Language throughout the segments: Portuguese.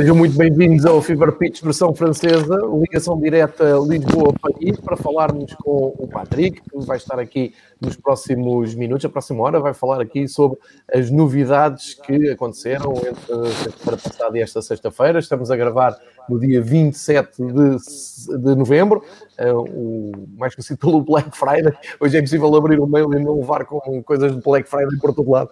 Sejam muito bem-vindos ao Fever Pitch versão francesa, ligação direta Lisboa-Paris, para falarmos com o Patrick, que vai estar aqui nos próximos minutos, a próxima hora, vai falar aqui sobre as novidades que aconteceram entre a sexta-feira passada e esta sexta-feira. Estamos a gravar no dia 27 de, de novembro, uh, o mais conhecido pelo Black Friday. Hoje é impossível abrir o mail e não levar com coisas de Black Friday por todo lado.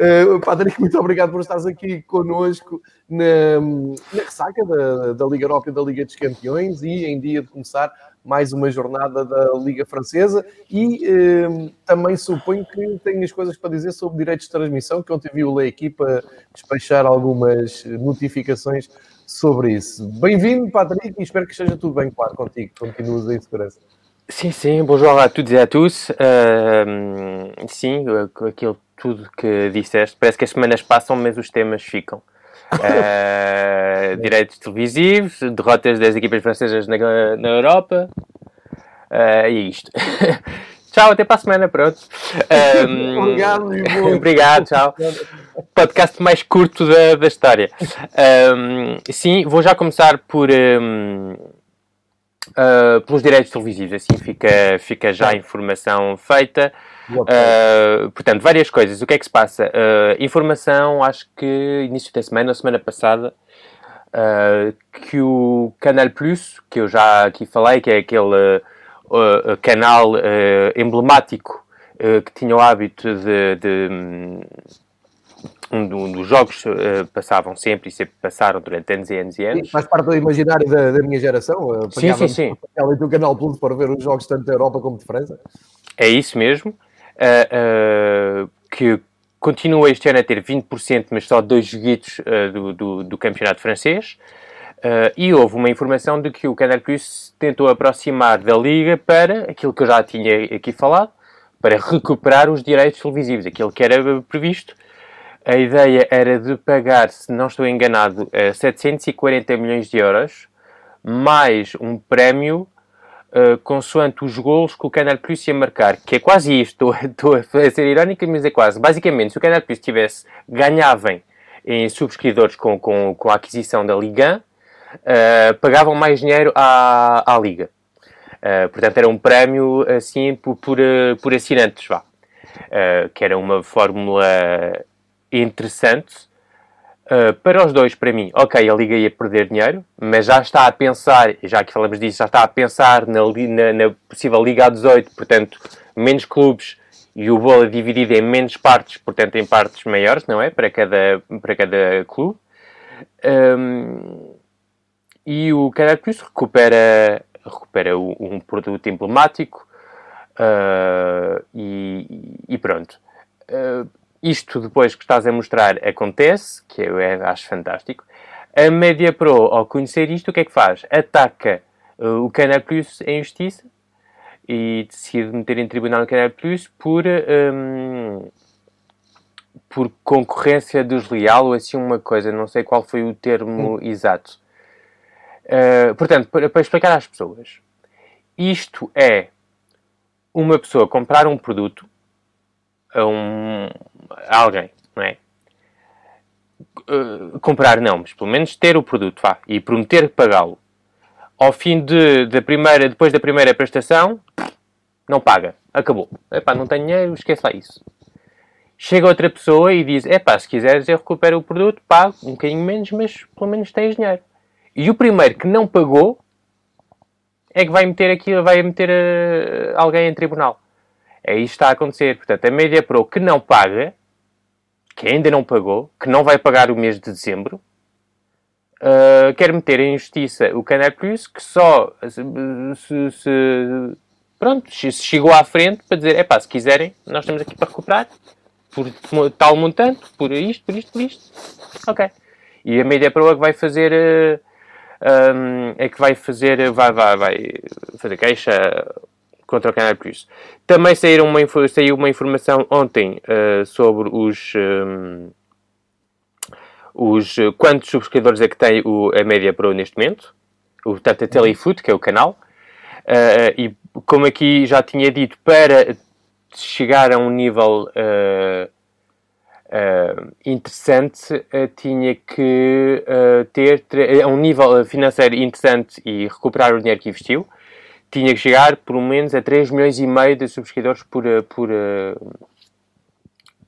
Uh, Patrick, muito obrigado por estares aqui connosco na, na ressaca da, da, Liga Europa e da Liga dos Campeões e em dia de começar mais uma jornada da Liga Francesa e uh, também suponho que tenhas coisas para dizer sobre direitos de transmissão, que ontem vi o Lei Equipa despachar algumas notificações sobre isso. Bem-vindo, Patrick, e espero que esteja tudo bem, claro, contigo, continuas em segurança. Sim, sim, bonjour a toutes et à tous. Uh, sim, aquilo tudo que disseste. Parece que as semanas passam, mas os temas ficam. Uh, direitos televisivos, derrotas das equipas francesas na, na Europa. Uh, e é isto. tchau, até para a semana, pronto. Um, obrigado, obrigado, tchau. Podcast mais curto da, da história. Um, sim, vou já começar por. Um, uh, pelos direitos televisivos, assim fica, fica já a informação feita. Uh, portanto, várias coisas. O que é que se passa? Uh, informação, acho que início da semana, semana passada, uh, que o Canal Plus, que eu já aqui falei, que é aquele canal emblemático que tinha o hábito de. de um, um dos jogos passavam sempre e sempre passaram durante anos e anos e anos. Sim, faz parte do imaginário da, da minha geração. sim, sim, sim. o Canal Plus para ver os jogos tanto da Europa como de França. É isso mesmo uh, uh, que continua este ano a ter 20%, mas só dois joguitos uh, do, do, do, campeonato francês. e houve uma informação de que o Canal Plus tentou aproximar da Liga para aquilo que eu já tinha aqui falado, para recuperar os direitos televisivos, aquilo que era previsto. A ideia era de pagar, se não estou enganado, 740 milhões de euros, mais um prémio uh, consoante os golos que o Canal Plus ia marcar, que é quase isto, estou, a ser irónica, mas é quase. Basicamente, se o Canal Plus tivesse, ganhavem em subscritores com, com, com a aquisição da Liga, uh, pagavam mais dinheiro à, à Liga. Uh, portanto, era um prémio assim por, por, por assinantes, vá. Uh, que era uma fórmula interessante Uh, para os dois, para mim, ok, a Liga ia perder dinheiro, mas já está a pensar, já que falamos disso, já está a pensar na, na, na possível Liga A18, portanto, menos clubes e o bolo dividido em menos partes, portanto, em partes maiores, não é? Para cada, para cada clube. Um, e o Plus recupera, recupera um produto emblemático uh, e, e, pronto. Uh, isto depois que estás a mostrar acontece, que eu acho fantástico. A Media Pro, ao conhecer isto, o que é que faz? Ataca uh, o Canal Plus em justiça e decide meter em tribunal o Canal Plus por, um, por concorrência desleal ou assim uma coisa, não sei qual foi o termo hum. exato. Uh, portanto, para, para explicar às pessoas, isto é uma pessoa comprar um produto a, um, a alguém, não é? Uh, comprar não, mas pelo menos ter o produto, vá, e prometer pagá-lo. Ao fim de, da primeira, depois da primeira prestação, não paga, acabou. Epá, não tenho dinheiro, esquece lá isso. Chega outra pessoa e diz, epá, se quiseres eu recupero o produto, pago um bocadinho menos, mas pelo menos tens dinheiro. E o primeiro que não pagou é que vai meter aqui, vai meter uh, alguém em tribunal. É isto que está a acontecer. Portanto, a Media Pro que não paga, que ainda não pagou, que não vai pagar o mês de dezembro, uh, quer meter em justiça o Canal Plus, que só se, se, se pronto, chegou à frente para dizer, é pá, se quiserem, nós estamos aqui para recuperar por tal montante, por isto, por isto, por isto. Ok. E a Media Pro é que vai fazer. Uh, um, é que vai fazer. Vai, vai, vai fazer queixa contra o Canal Plus. Também saíram uma, saiu uma informação ontem uh, sobre os. Um, os quantos subscritores é que tem o, a Media Pro neste momento. O, portanto, a Telefoot, que é o canal. Uh, e como aqui já tinha dito, para chegar a um nível uh, uh, interessante, tinha que ter, a um nível financeiro interessante e recuperar o dinheiro que investiu, tinha que chegar pelo menos a 3 milhões e meio de subscritores por, por,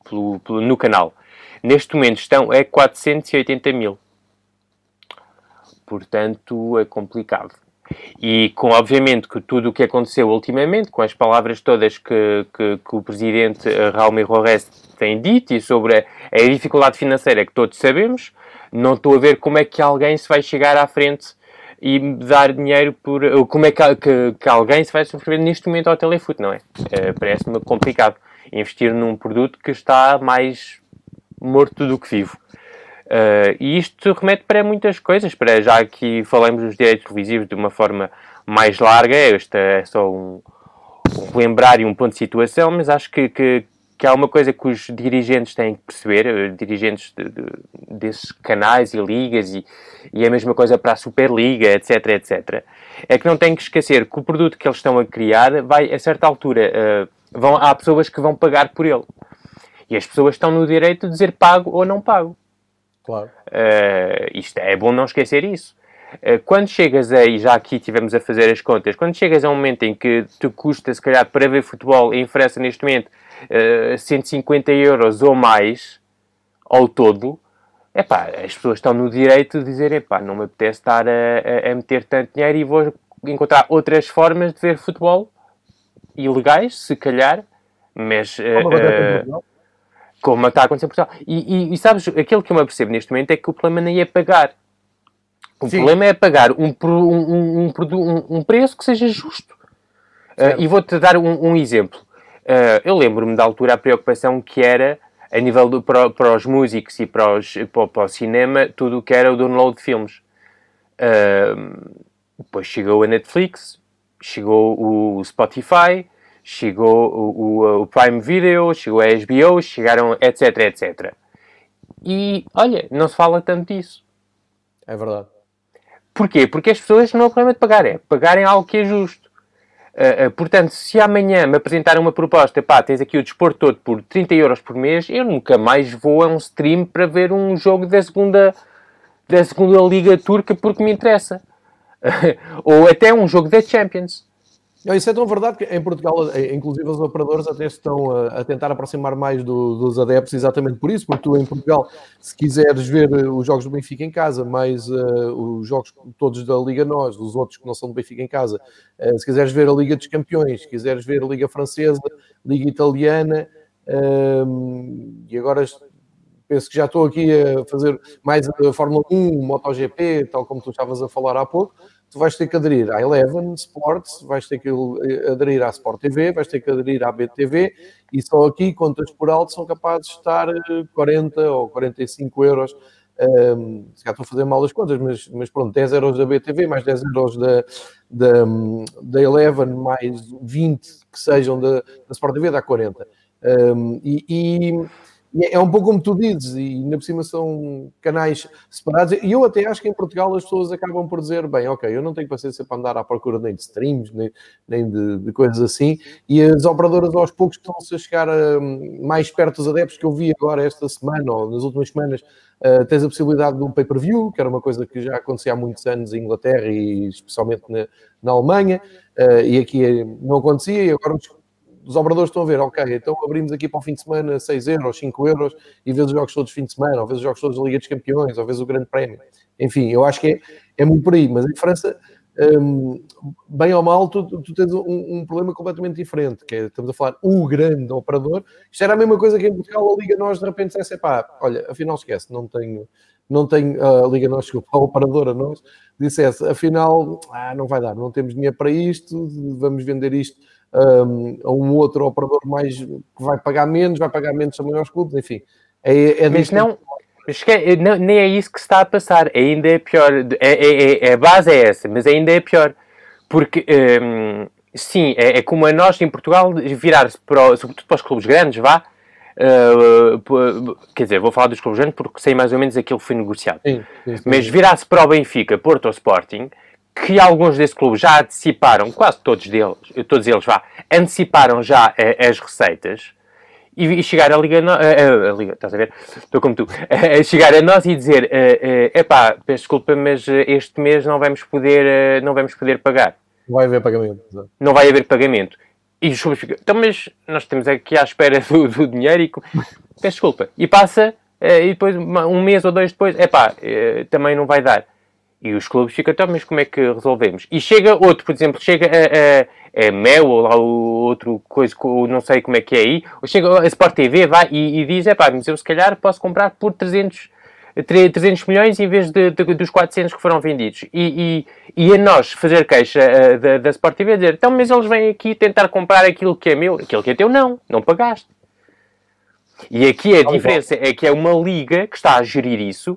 pelo, pelo, no canal. Neste momento estão a 480 mil. Portanto, é complicado. E com, obviamente, que tudo o que aconteceu ultimamente, com as palavras todas que, que, que o presidente eh, Raul Rores tem dito e sobre a, a, dificuldade financeira que todos sabemos, não estou a ver como é que alguém se vai chegar à frente e dar dinheiro por. Como é que, que, que alguém se vai subscrever neste momento ao Telefoot, não é? é Parece-me complicado investir num produto que está mais morto do que vivo. Uh, e isto remete para muitas coisas, para já aqui falamos dos direitos televisivos de uma forma mais larga, este é só um, um lembrar e um ponto de situação, mas acho que, que, que, há uma coisa que os dirigentes têm que perceber, eh, dirigentes de, de, desses canais e ligas, e, e é a mesma coisa para a Superliga, etc, etc, é que não têm que esquecer que o produto que eles estão a criar vai, a certa altura, uh, vão, há pessoas que vão pagar por ele. E as pessoas estão no direito de dizer pago ou não pago. Claro. Uh, isto é bom não esquecer isso. Uh, quando chegas aí, já aqui tivemos a fazer as contas, quando chegas a um momento em que te custa, se calhar, para ver futebol em França neste momento, uh, eh, 150 euros ou mais ao todo, epá, as pessoas estão no direito de dizer, epá, não me apetece estar a, a, a meter tanto dinheiro e vou encontrar outras formas de ver futebol ilegais, se calhar, mas... Uh, como está a acontecer em Portugal. E, e, e, sabes, aquilo que eu me apercebo neste momento é que o problema nem é pagar. O Sim. problema é pagar um, um, um, um, preço que seja justo. Uh, e vou-te dar um, exemplo. Uh, eu lembro-me da altura a preocupação que era, a nível do, para, para, os músicos e para, os, para, para, o cinema, tudo o que era o download de filmes. Uh, depois chegou a Netflix, chegou o Spotify, chegou o, o, o, Prime Video, chegou a HBO, chegaram etc, etc. E, olha, não se fala tanto disso. É verdade. Porquê? Porque as pessoas não é o problema de pagar, é pagarem algo que é justo. Uh, portanto, se amanhã me apresentarem uma proposta, pá, tens aqui o desporto todo por 30 euros por mês, eu nunca mais vou a um stream para ver um jogo da segunda, da segunda Liga Turca porque me interessa. Ou até um jogo da Champions. Não, isso é tão verdade que em Portugal, eh, inclusive os operadores até estão a, a tentar aproximar mais do, dos adeptos exatamente por isso, porque tu em Portugal, se quiseres ver eh, os jogos do Benfica em casa, mais uh, os jogos todos da Liga Nós, os outros que não são do Benfica em casa, uh, se quiseres ver a Liga dos Campeões, se quiseres ver a Liga Francesa, Liga Italiana, uh, e agora penso que já estou aqui a fazer mais a Fórmula 1, MotoGP, tal como tu estavas a falar há pouco, tu vais ter que aderir à Eleven Sports, vais ter que aderir à Sport TV, vais ter que aderir à BTV e só aqui, contas por alto, são capazes de estar 40 eh, ou 45 euros. Um, se calhar estou a fazer mal as contas, mas, mas pronto, 10 euros da BTV, mais 10 euros da, da, da Eleven, mais 20 que sejam da, da Sport TV, dá 40. Um, e, e é, é um pouco como tu dizes, e ainda por cima são canais separados. E eu até acho que em Portugal as pessoas acabam por dizer: bem, ok, eu não tenho paciência para andar à procura nem de streams, nem, nem de, de coisas assim. E as operadoras aos poucos estão-se a chegar a, mais perto dos adeptos que eu vi agora esta semana ou nas últimas semanas. Uh, tens a possibilidade de um pay-per-view, que era uma coisa que já acontecia há muitos anos em Inglaterra e especialmente na, na Alemanha, uh, e aqui não acontecia, e agora os operadores estão a ver, ok, então abrimos aqui para o fim de semana 6 euros, 5 euros, e vês os jogos todos fim de semana, ou vês os jogos todos da Liga dos Campeões, ou vês o Grande Prémio. Enfim, eu acho que é, é muito por aí, mas em França um, bem ou mal, tu, tu tens um, um, problema completamente diferente, que é, estamos a falar, o grande operador. Isto era a mesma coisa que em Portugal a Liga Nós de repente dissesse, pá, olha, afinal esquece, não tenho, não tenho, a Liga Nós, desculpa, a operadora nós, dissesse, afinal, ah, não vai dar, não temos dinheiro para isto, vamos vender isto um, a um outro operador mais, que vai pagar menos, vai pagar menos também aos clubes, enfim. É, é Mas não... Mas que, não, nem é isso que se está a passar, ainda é pior. É, é, é, a base é essa, mas ainda é pior. Porque, hum, sim, é, é, como a nós em Portugal virar-se, para, sobretudo para os clubes grandes, vá. Uh, quer dizer, vou falar dos clubes grandes porque sei mais ou menos aquilo que foi negociado. Sim, sim, sim. Mas virar-se para o Benfica, Porto ou Sporting, que alguns desses clubes já anteciparam, quase todos deles, todos eles vá, anteciparam já uh, as receitas e, chegar a Liga, no, a, a, Liga, estás a ver? Estou como tu, a, chegar a nós e dizer, é epá, peço desculpa, mas este mês não vamos poder, não vamos poder pagar. Não vai haver pagamento. Não vai haver pagamento. E os clubes ficam, então, mas nós estamos aqui à espera do, do dinheiro e peço desculpa. E passa, e depois, um mês ou dois depois, epá, também não vai dar. E os clubes ficam, então, mas como é que resolvemos? E chega outro, por exemplo, chega a, a, a Mel ou lá o outro coisa, não sei como é que é aí, ou chega a Sport TV vai, e, e diz, é pá, mas eu se calhar posso comprar por 300, 300 milhões em vez de, de, dos 400 que foram vendidos. E, e, e a nós fazer queixa uh, da, da Sport TV dizer, então, mas eles vêm aqui tentar comprar aquilo que é meu, aquilo que é teu, não, não pagaste. E aqui a diferença é que é uma liga que está a gerir isso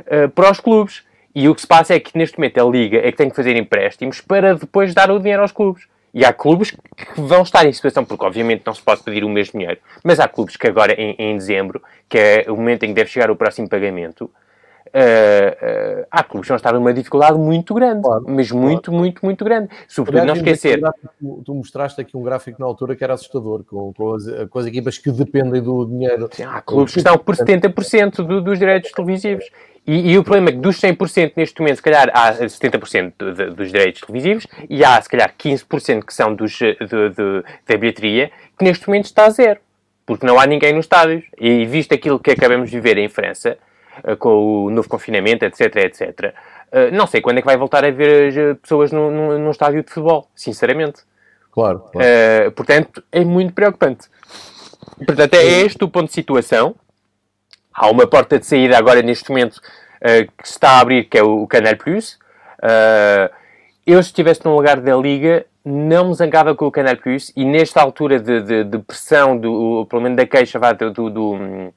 uh, para os clubes. E o que se passa é que neste momento a Liga é que tem que fazer empréstimos para depois dar o dinheiro aos clubes. E há clubes que vão estar em situação, porque obviamente não se pode pedir o mesmo dinheiro, mas há clubes que agora em, em dezembro, que é o momento em que deve chegar o próximo pagamento, Uh, uh, há clubes que vão estar numa dificuldade muito grande, claro, mas muito, claro. muito, muito grande. Sobretudo não esquecer. Tu, tu, mostraste aqui um gráfico na altura que era assustador, com, com, as, com as equipas que dependem do dinheiro. Sim, há clubes que estão por 70% do, dos direitos televisivos. E, e, o problema é que dos 100% neste momento, se calhar há 70% de, de, dos direitos televisivos e há se calhar 15% que são dos, de, de, da bilheteria, que neste momento está a zero. Porque não há ninguém nos estádios. E visto aquilo que acabamos de viver em França, eh, com o novo confinamento, etc, etc, eh, não sei quando é que vai voltar a ver as eh, pessoas num, num, num estádio de futebol, sinceramente. Claro. claro. Uh, portanto, é muito preocupante. Portanto, é este o ponto de situação. Há uma porta de saída agora neste momento uh, que se está a abrir, que é o, o Canal Plus. Uh, eu, se estivesse no lugar da Liga, não me zangava com o Canal Plus e nesta altura de, de, de pressão, do, pelo menos da queixa vá, do, do,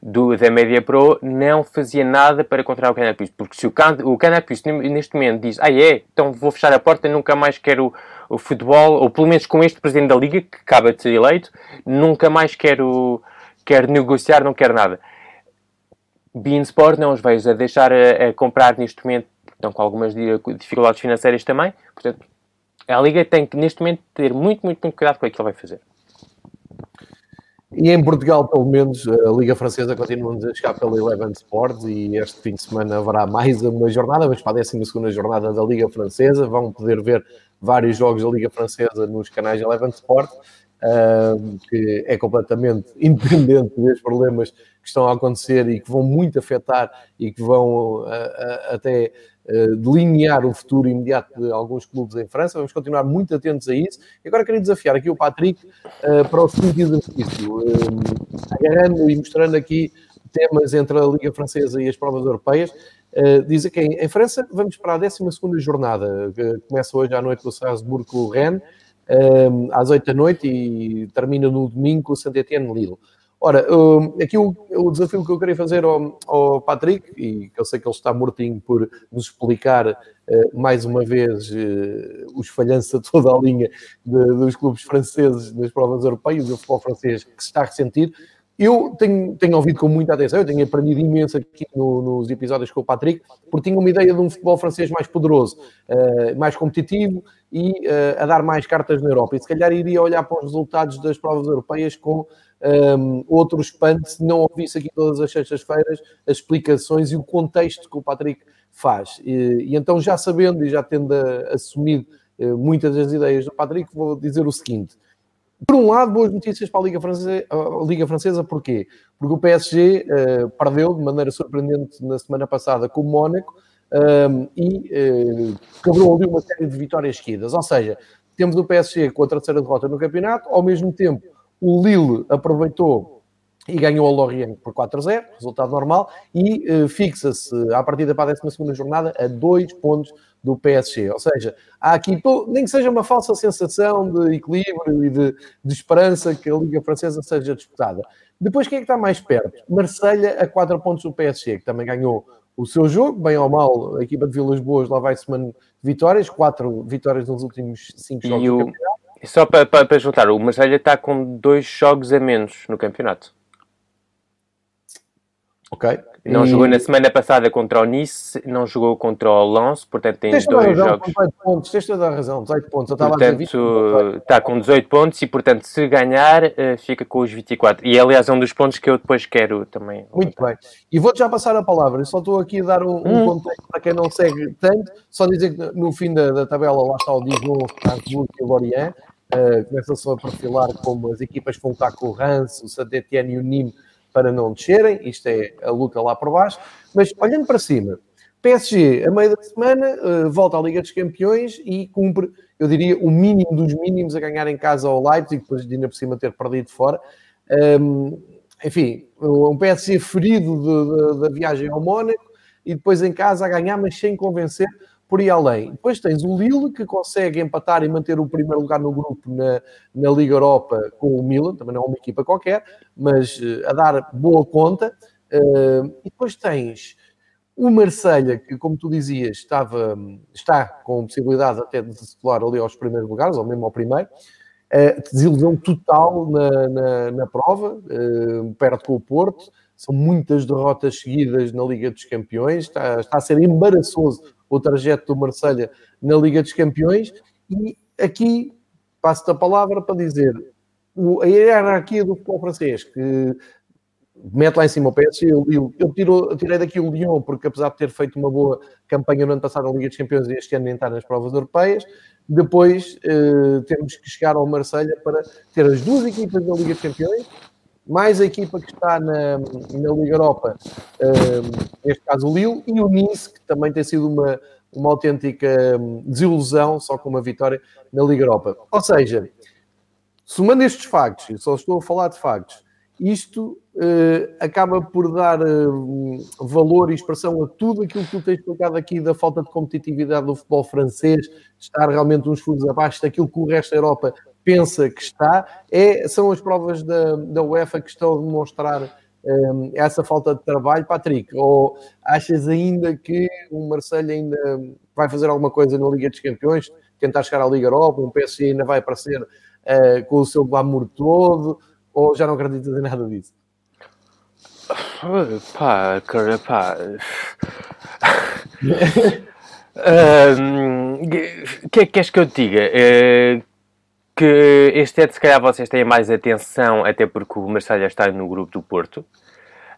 do, da Media Pro, não fazia nada para controlar o Canal Plus. Porque se o, can, o Canal Plus neste momento diz, ah é, então vou fechar a porta, nunca mais quero o futebol, ou pelo menos com este Presidente da Liga, que acaba de ser eleito, nunca mais quero, quero negociar, não quero nada Beansport não os vejo a deixar a, a, comprar neste momento, estão com algumas dificuldades financeiras também, portanto, a Liga tem que neste momento ter muito, muito, muito cuidado com o que ele vai fazer. E em Portugal, pelo menos, a Liga Francesa continua-nos a chegar pela Eleven Sports e este fim de semana haverá mais uma jornada, mas para a 12 jornada da Liga Francesa. Vão poder ver vários jogos da Liga Francesa nos canais Eleven Sports que é completamente independente dos problemas que estão a acontecer e que vão muito afetar e que vão uh, uh, até delinear o futuro imediato de alguns clubes em França. Vamos continuar muito atentos a isso. E agora queria desafiar aqui o Patrick para o seguinte exercício, agarrando e mostrando aqui temas entre a Liga Francesa e as provas europeias. Uh, diz aqui, em França, vamos para a 12 jornada, que começa hoje à noite Strasbourg com o Rennes um, às 8 da noite e termina no domingo com o Saint-Etienne Lille. Ora, um, aqui o, o, desafio que eu queria fazer ao, ao, Patrick, e que eu sei que ele está mortinho por nos explicar uh, mais uma vez uh, os falhanços a toda a linha de, dos clubes franceses nas provas europeias, o futebol francês que se está a ressentir, eu tenho, tenho ouvido com muita atenção, eu tenho aprendido imenso aqui no, nos episódios com o Patrick, porque tinha uma ideia de um futebol francês mais poderoso, uh, mais competitivo e uh, a dar mais cartas na Europa. E se calhar iria olhar para os resultados das provas europeias com um, ehm, outro espanto se não ouvisse aqui todas as sextas-feiras as explicações e o contexto que o Patrick faz. E, e então, já sabendo e já tendo assumido uh, muitas das ideias do Patrick, vou dizer o seguinte. Por um lado, boas notícias para a Liga Francesa, a Liga Francesa porquê? Porque o PSG uh, perdeu de maneira surpreendente na semana passada com o Mónaco, um, e uh, quebrou ali uma série de vitórias seguidas. Ou seja, temos o PSG com a terceira derrota no campeonato, ao mesmo tempo o Lille aproveitou e ganhou a Lorient por 4-0, resultado normal, e uh, fixa-se à partida para a 12 jornada a dois pontos do PSG. Ou seja, há aqui, nem que seja uma falsa sensação de equilíbrio e de, de esperança que a Liga Francesa seja disputada. Depois, quem é que está mais perto? Marselha a 4 pontos do PSG, que também ganhou o seu jogo, bem ou mal, a equipa de Vilas Boas lá vai-se vitórias, quatro vitórias nos últimos cinco jogos e o... Só para, para, para juntar, o Marselha está com dois jogos a menos no campeonato. Ok. Não e... jogou na semana passada contra o Nice, não jogou contra o Lens, portanto tem tens dois razão, jogos. 18 pontos, tens toda a razão, 18 pontos. Eu portanto, está com 18 pontos e, portanto, se ganhar, eh, fica com os 24. E, aliás, é um dos pontos que eu depois quero também. Muito bem. E vou-te já passar a palavra. Eu só estou aqui a dar um, um hum. contexto para quem não segue tanto. Só dizer que no fim da, da tabela lá está o Dijon, Strasbourg e o Lorient. Uh, Começa-se a perfilar como as equipas vão estar com o Rance, o Saint-Etienne e o Nîmes para não descerem, isto é a luta lá por baixo, mas olhando para cima, PSG, a meio da semana, uh, volta à Liga dos Campeões e cumpre, eu diria, o mínimo dos mínimos a ganhar em casa ao Leipzig, depois de ainda por cima ter perdido fora. Um, enfim, um PSG ferido da viagem ao Mónaco e depois em casa a ganhar, mas sem convencer por aí além. Depois tens o Lille, que consegue empatar e manter o primeiro lugar no grupo na, na Liga Europa com o Milan, também não é uma equipa qualquer, mas uh, a dar boa conta. Uh, e depois tens o Marselha, que, como tu dizias, estava, está com possibilidade até de se colar ali aos primeiros lugares, ou mesmo ao primeiro. Uh, desilusão total na, na, na prova, perto com o Porto. São muitas derrotas seguidas na Liga dos Campeões. Está, está a ser embaraçoso o trajeto do Marselha na Liga dos Campeões. E aqui passo-te a palavra para dizer a hierarquia do futebol francês, que mete lá em cima o PSG, eu, tiro, eu tirei daqui o Lyon, porque apesar de ter feito uma boa campanha no ano passado na Liga dos Campeões e este ano está nas provas europeias, depois eh, temos que chegar ao Marselha para ter as duas equipas da Liga dos Campeões, mais a equipa que está na, na Liga Europa, um, neste caso o Lille, e o Nice, que também tem sido uma, uma autêntica hum, desilusão, só com uma vitória na Liga Europa. Ou seja, somando estes factos, e só estou a falar de factos, isto uh, acaba por dar uh, valor e expressão a tudo aquilo que tu tens explicado aqui da falta de competitividade do futebol francês, estar realmente uns furos abaixo daquilo que o resto da Europa pensa que está, é, são as provas da, da UEFA que estão a demonstrar um, essa falta de trabalho, Patrick? Ou achas ainda que o Marseille ainda vai fazer alguma coisa na Liga dos Campeões, tentar chegar à Liga Europa, o PSG ainda vai aparecer uh, com o seu glamour todo, ou já não acreditas em nada disso? Pá, cara, pá. O um, que é que queres que eu te diga? Uh, que este é de se calhar vocês têm mais atenção, até porque o Marselha está no grupo do Porto.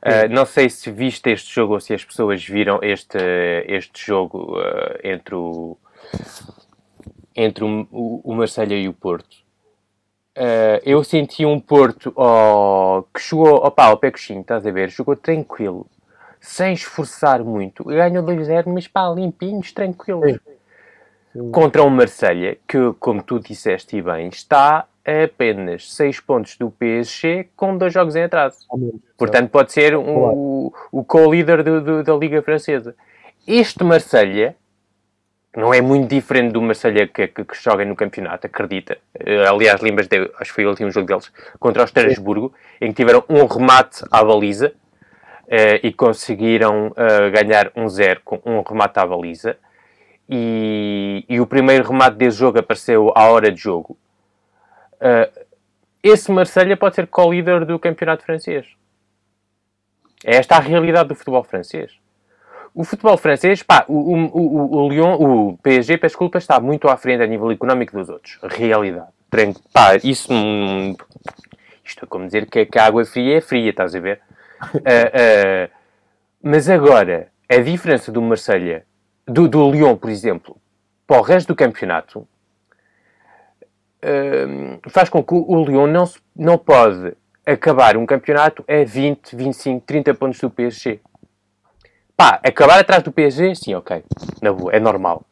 Uh, não sei se viste este jogo ou se as pessoas viram este, este jogo uh, entre o entre o, o, o Marselha e o Porto. Uh, eu senti um Porto oh, que chegou opa, ao pé coxinho, estás a ver? Jogou tranquilo, sem esforçar muito. Ganhou 2-0, mas pá, limpinhos, tranquilos. Sim contra um Marselha que, como tu disseste e bem, está a apenas 6 pontos do PSG com dois jogos em atraso. Portanto, pode ser um, o, o co-líder da Liga Francesa. Este Marselha não é muito diferente do Marselha que, que, que joga no campeonato, acredita. Uh, aliás, lembras, de, acho que foi o último jogo deles, contra o Estrasburgo, em que tiveram um remate à baliza uh, e conseguiram uh, ganhar um zero com um remate à baliza e, e o primeiro remate desse jogo apareceu à hora de jogo. Uh, esse Marselha pode ser co-líder do campeonato francês. É esta a realidade do futebol francês. O futebol francês, pá, o, o, o, Lyon, o PSG, peço desculpa, está muito à frente a nível económico dos outros. Realidade. Pá, isso. Isto é como dizer que, que a água fria é fria, estás a ver? Uh, uh, mas agora, a diferença do Marselha do, do Lyon, por exemplo, para o resto do campeonato, uh, faz com que o Lyon não, não pode acabar um campeonato a 20, 25, 30 pontos do PSG. Pá, acabar atrás do PSG, sim, ok. Na boa, é normal.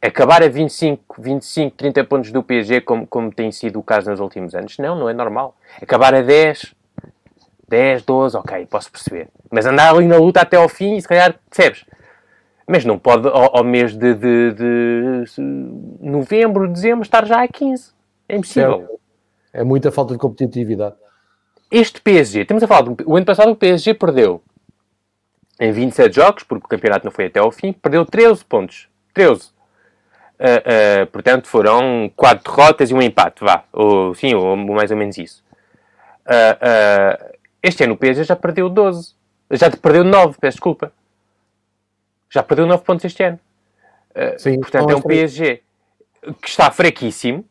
Acabar a 25, 25, 30 pontos do PSG, como, como tem sido o caso nos últimos anos, não, não é normal. Acabar a 10, 10, 12, ok, posso perceber. Mas andar ali na luta até ao fim, se calhar, percebes? Mas não pode, ao, ao mês de, de, de, novembro, dezembro, estar já a 15. É impossível. É, é muita falta de competitividade. Este PSG, estamos a falar, do, o ano passado o PSG perdeu em 27 jogos, porque o campeonato não foi até ao fim, perdeu 13 pontos. 13. Uh, uh, portanto, foram 4 derrotas e um empate, vá. Ou, sim, ou, mais ou menos isso. Uh, este ano o PSG já perdeu 12. Já perdeu 9, peço desculpa. Já perdeu 9 pontos este ano. Sim, portanto, é um PSG que está fraquíssimo.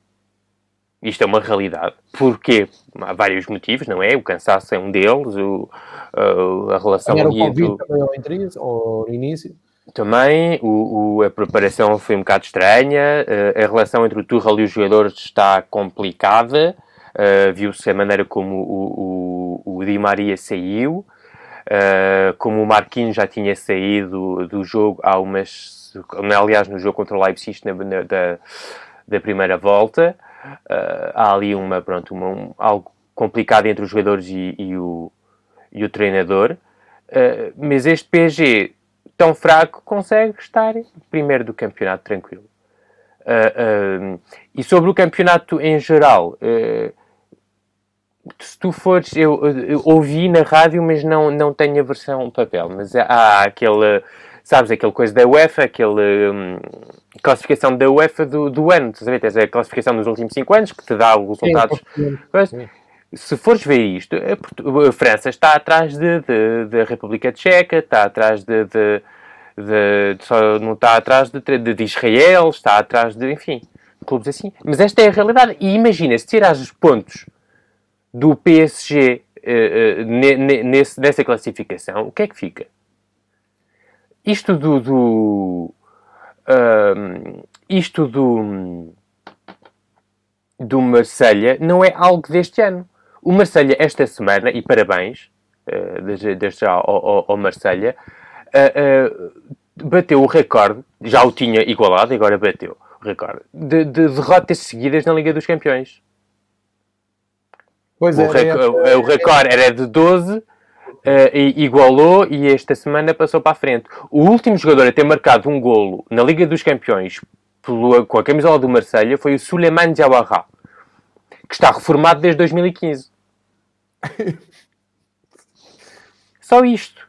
Isto é uma realidade. Porque há vários motivos, não é? O cansaço é um deles, o, a relação Era o Covid do... também ao, início, ao início. Também, o, o, a preparação foi um bocado estranha, uh, a relação entre o Tuchel e os jogadores está complicada, uh, viu-se a maneira como o, o, o Di Maria saiu, uh, como o Marquinhos já tinha saído do jogo há umas... aliás, no jogo contra o Leipzig na, na, da, da primeira volta, há ali uma, pronto, uma, um, algo complicado entre os jogadores e, e o e o treinador, uh, mas este PSG tão fraco consegue estar primeiro do campeonato tranquilo. Uh, uh, e sobre o campeonato em geral, se tu fores, eu, eu, ouvi na rádio, mas não, não tenho a versão papel, mas há aquele, sabes, aquele coisa da UEFA, aquele um, classificação da UEFA do, do ano, tu sabes, tens a classificação dos últimos 5 anos que te dá os resultados. Sim, se fores ver isto, a França está atrás da República Tcheca, está atrás de, de, de, só não está atrás de, de, Israel, está atrás de, enfim, clubes assim. Mas esta é a realidade. E imagina, se tirares os pontos do PSG uh, uh, nesse, nessa classificação, o que é que fica? Isto do... do uh, isto do do Marselha não é algo deste ano. O Marselha esta semana, e parabéns, uh, desde, já ao, ao, ao Marselha, bateu o recorde, já o tinha igualado, agora bateu o recorde, de, de derrotas seguidas na Liga dos Campeões. Pois o, é, rec é, o recorde era de 12, e igualou e esta semana passou para a frente. O último jogador a ter marcado um golo na Liga dos Campeões pelo, com a camisola do Marselha foi o Suleiman Diawara, que está reformado desde 2015. Só isto.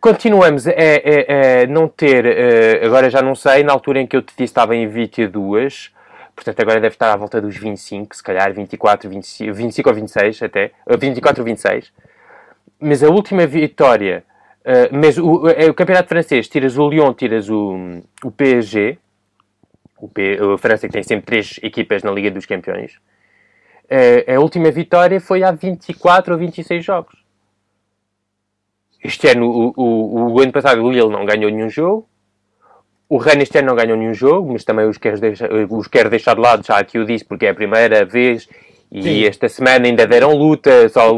Continuamos a, a, a não ter, uh, agora já não sei, na altura em que eu te disse estava em 22, portanto agora deve estar à volta dos 25, se calhar 24, 25, 25 ou 26 até, 24 ou 26. Mas a última vitória, uh, mas o, é o campeonato francês, tiras o Lyon, tiras o, o PSG, o P, a França que tem sempre três equipas na Liga dos Campeões, a, a última vitória foi há 24 ou 26 jogos. Este ano, o, o, o ano passado, o Lille não ganhou nenhum jogo. O Rennes este ano não ganhou nenhum jogo, mas também os quero deixar, os quero deixar de lado, já aqui o disse, porque é a primeira vez. E Sim. esta semana ainda deram luta, só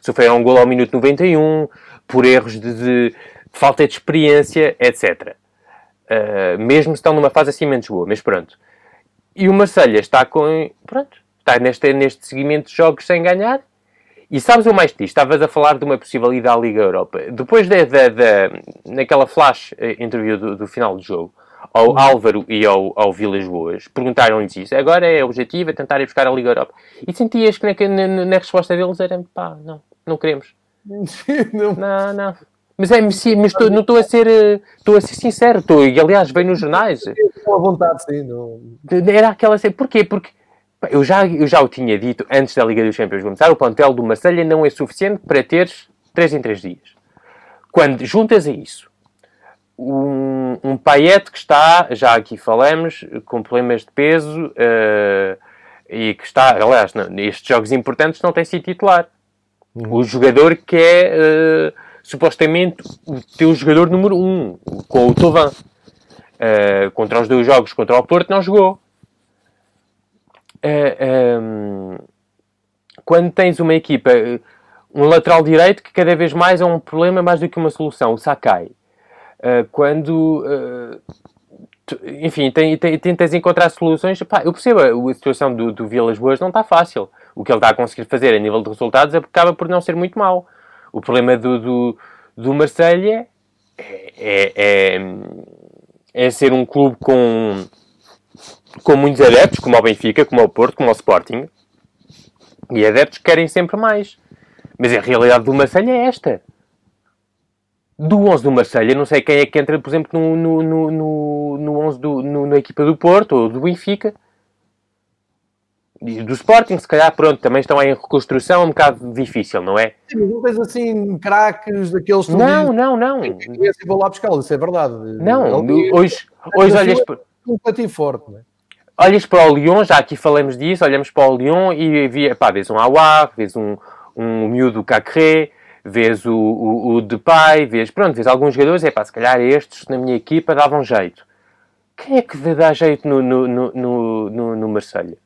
sofreram um gol ao minuto 91, por erros de, de falta de experiência, etc. Uh, mesmo se estão numa fase assim menos boa, mas pronto. E o Marselha está com. Pronto, está neste, neste seguimento de jogos sem ganhar. E sabes o mais disto? Estavas a falar de uma possível ida à Liga Europa. Depois da, da, da naquela flash eh, interview do, do, final do jogo, ao uhum. Álvaro e ao, ao Vilas Boas, perguntaram-lhes isso. Agora é objetivo, é tentar ir buscar a Liga Europa. E sentias que na, na, na resposta deles era pá, não, não queremos. não. não, não. Mas é, mas, mas estou, não estou a ser, eh, estou a ser sincero, estou, e aliás, bem nos jornais. Estou à vontade, sim. Não... Era aquela assim, porquê? Porque eu já, eu já o tinha dito antes da Liga dos Campeões começar, o plantel do Marselha não é suficiente para teres 3 em 3 dias. Quando juntas a isso um, um Payet que está, já aqui falamos, com problemas de peso uh, e que está, aliás, não, nestes jogos importantes não tem sido titular. Uhum. O jogador que é uh, supostamente o teu jogador número 1, um, com o Tovan. Uh, contra os dois jogos contra o Porto não jogou é, ehm, quando tens uma equipa, um lateral direito que cada vez mais é um problema mais do que uma solução, o Sakai. uh, quando, tu, enfim, tentas encontrar soluções. Pá, eu percebo, a, situação do, do Vilas Boas não está fácil. O que ele está a conseguir fazer a nível de resultados acaba por não ser muito mau. O problema do, do, do Marselha é, é, é, é ser um clube com, com muitos adeptos, como o Benfica, como o Porto, como o Sporting, e adeptos que querem sempre mais. Mas a realidade do Marselha é esta. Do 11 do Marselha, não sei quem é que entra, por exemplo, no, no, no, no, no 11 do, no, na equipa do Porto ou do Benfica. Do Sporting, se calhar, pronto, também estão em reconstrução, é um bocado difícil, não é? Sim, não tens assim craques daqueles que Não, não, não. Esse vou lá buscar, isso é verdade. Não, hoje, hoje olhas para. Um pativo forte, não é? Olhas para o Lyon, já aqui falamos disso, olhamos para o Lyon e via, pá, vês um Awar, vês um, um miúdo Cacré, vês o, o, o Depay, vês, pronto, vês alguns jogadores, é pá, se calhar estes na minha equipa davam jeito. Quem é que dá jeito no, no, no, no, no, no Marselha?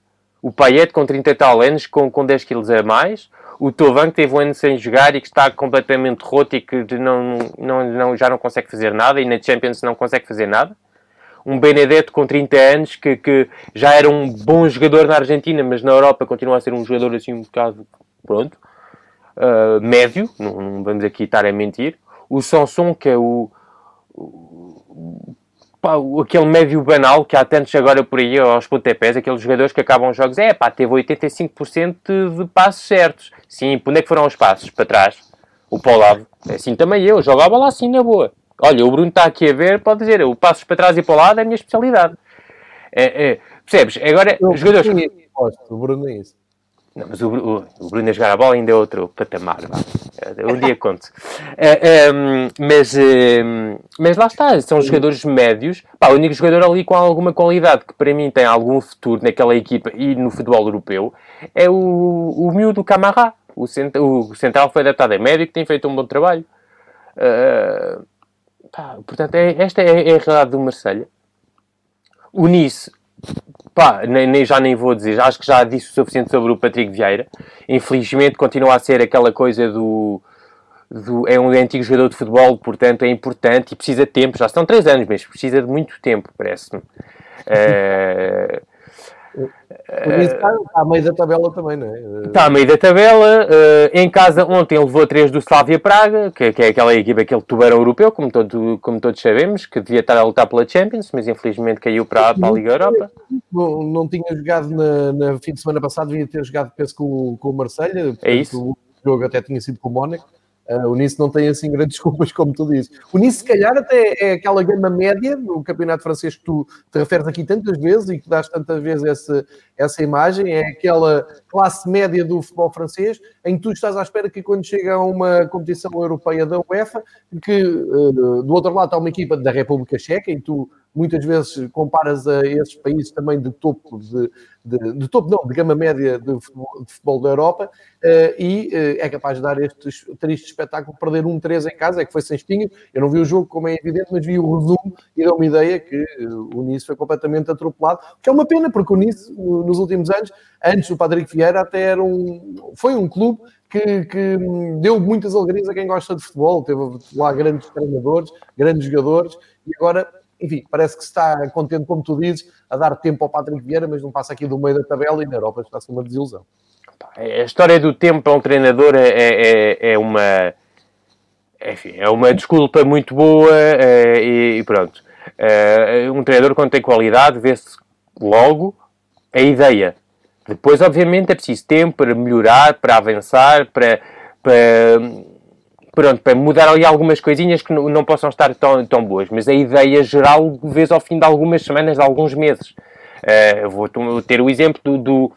O Payet com 30 e tal anos, com, com 10 quilos a mais, o Tovan que teve um ano sem jogar e que está completamente roto e que não, não, não, já não consegue fazer nada e na Champions não consegue fazer nada um Benedetto com 30 anos que, que já era um bom jogador na Argentina, mas na Europa continua a ser um jogador assim um bocado, pronto, uh, médio, não, não, vamos aqui estar a mentir. O Sanson, que é o, pá, aquele médio banal que há tantos agora por aí aos pontapés, aqueles jogadores que acabam os jogos, é pá, teve 85% de passos certos. Sim, para onde é que foram os passos? Para trás. O para. É assim também eu, jogava lá assim na boa. Olha, o Bruno está aqui a ver, pode dizer, o passos para trás e para o lado é a minha especialidade. É, é, percebes? Agora, eu, jogadores. o Bruno é isso. Não, mas o, o, o, Bruno a jogar a bola ainda é outro patamar. Vá. É, um dia conto. É, é, mas, é, mas lá está, são jogadores médios. Pá, o único jogador ali com alguma qualidade que para mim tem algum futuro naquela equipa e no futebol europeu é o, o miúdo Camará. O, cent, o central foi adaptado a médio que tem feito um bom trabalho. Uh, Pá, portanto, é, esta é, é, a realidade do Marselha. O Nice, pá, nem, nem, já nem vou dizer, acho que já disse o suficiente sobre o Patrick Vieira. Infelizmente, continua a ser aquela coisa do. do é um antigo jogador de futebol, portanto, é importante e precisa de tempo. Já estão três anos, mas precisa de muito tempo, parece-me. Uh, Por isso está, está a meio da tabela também, não é? Está a meio da tabela. Uh, em casa, ontem levou 3 do Slavia Praga, que, que, é aquela equipa, aquele tubarão europeu, como, todo, como todos sabemos, que devia estar a lutar pela Champions, mas infelizmente caiu para, para a Liga Europa. Não, não tinha jogado na, na, fim de semana passado, devia ter jogado, penso, com, com o Marselha. É isso. O jogo até tinha sido com o Mónaco. Uh, o Nice não tem assim grandes desculpas, como tu dizes. O Nice, se calhar, até é aquela gama média do campeonato francês que tu te referes aqui tantas vezes e que dás tantas vezes essa, essa imagem. É aquela classe média do futebol francês em que tu estás à espera que, quando chega a uma competição europeia da UEFA, que uh, do outro lado está uma equipa da República Checa e tu muitas vezes comparas a esses países também de topo de, de, de topo não, de gama média de futebol, de futebol da Europa uh, e uh, é capaz de dar este triste espetáculo, perder um 3 em casa, é que foi sem espinho, eu não vi o jogo como é evidente, mas vi o resumo e deu uma ideia que uh, o Nice foi completamente atropelado, que é uma pena, porque o Nice nos últimos anos, antes o Patrick Vieira até era um, foi um clube que, que, deu muitas alegrias a quem gosta de futebol, teve lá grandes treinadores, grandes jogadores, e agora enfim, parece que está contente, como tu dizes, a dar tempo ao Patrick Vieira, mas não passa aqui do meio da tabela e na Europa está-se uma desilusão. A história do tempo para um treinador é, é, é uma. Enfim, é uma desculpa muito boa é, e, e, pronto. É, um treinador, quando tem qualidade, vê-se logo a ideia. Depois, obviamente, é preciso tempo para melhorar, para avançar, para, para pronto, para mudar ali algumas coisinhas que não, possam estar tão, tão boas, mas a ideia geral vês ao fim de algumas semanas, de alguns meses. Uh, vou ter o exemplo do, do,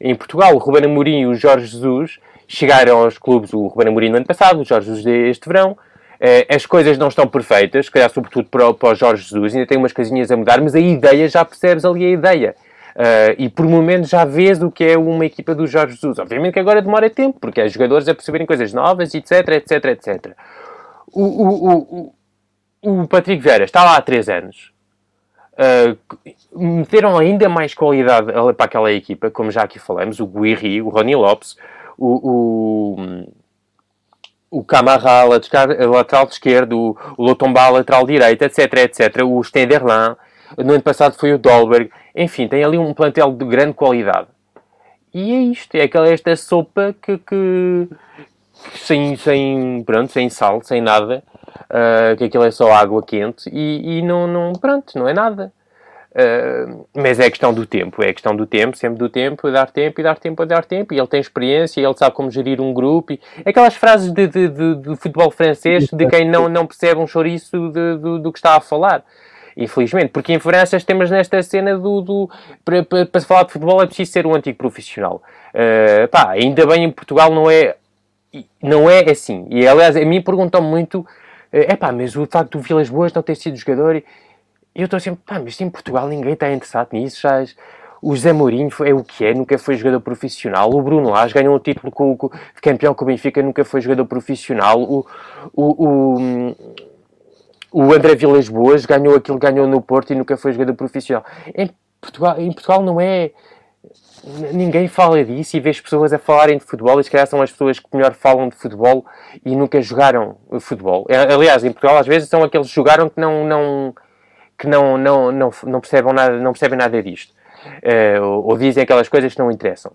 em Portugal, o Ruben Amorim e o Jorge Jesus chegaram aos clubes, o Ruben Amorim no ano passado, o Jorge Jesus este verão, uh, as coisas não estão perfeitas, se calhar sobretudo para, para o Jorge Jesus, ainda tem umas coisinhas a mudar, mas a ideia, já percebes ali a ideia. Uh, e por momentos já vês o que é uma equipa do Jorge Jesus. Obviamente que agora demora tempo, porque é jogadores a perceberem coisas novas, etc, etc, etc. O, o, o, o Patrick Vieira está lá há 3 anos. Uh, meteram ainda mais qualidade para aquela equipa, como já aqui falamos, o Guiri, o Rony Lopes, o, o, o Camarra, lateral esquerdo, o Lotomba, lateral direito, etc, etc. O Stenderlan, no ano passado foi o Dolberg. Enfim, tem ali um plantel de grande qualidade. E é isto, é aquela esta sopa que, que sem, sem, pronto, sem sal, sem nada, uh, que aquilo é só água quente e, e não, não, pronto, não é nada. Uh, mas é questão do tempo, é questão do tempo, sempre do tempo, dar tempo e dar tempo a dar tempo. E ele tem experiência, ele sabe como gerir um grupo. E aquelas frases de, de, de, de futebol francês de quem não, não percebe um chouriço do, do que está a falar. Infelizmente, porque em França temos nesta cena do. do para, para falar de futebol é preciso ser um antigo profissional. Uh, pá, ainda bem em Portugal não é, não é assim. E aliás, a mim perguntam muito: é uh, pá, mas o facto do Vilas Boas não ter sido jogador. E eu estou sempre, pá, mas em Portugal ninguém está interessado nisso. Já, o Zé Mourinho é o que é, nunca foi jogador profissional. O Bruno Lage ganhou um título com, com, de campeão com o Benfica, nunca foi jogador profissional. O, o, o, o André Vilas Boas ganhou aquilo que ganhou no Porto e nunca foi jogador profissional. Em Portugal, em Portugal não é. Ninguém fala disso e vês pessoas a falarem de futebol e se calhar são as pessoas que melhor falam de futebol e nunca jogaram futebol. Aliás, em Portugal às vezes são aqueles que jogaram que não, não que não, não, não, não, percebem, nada, não percebem nada disto. Uh, ou, ou, dizem aquelas coisas que não interessam.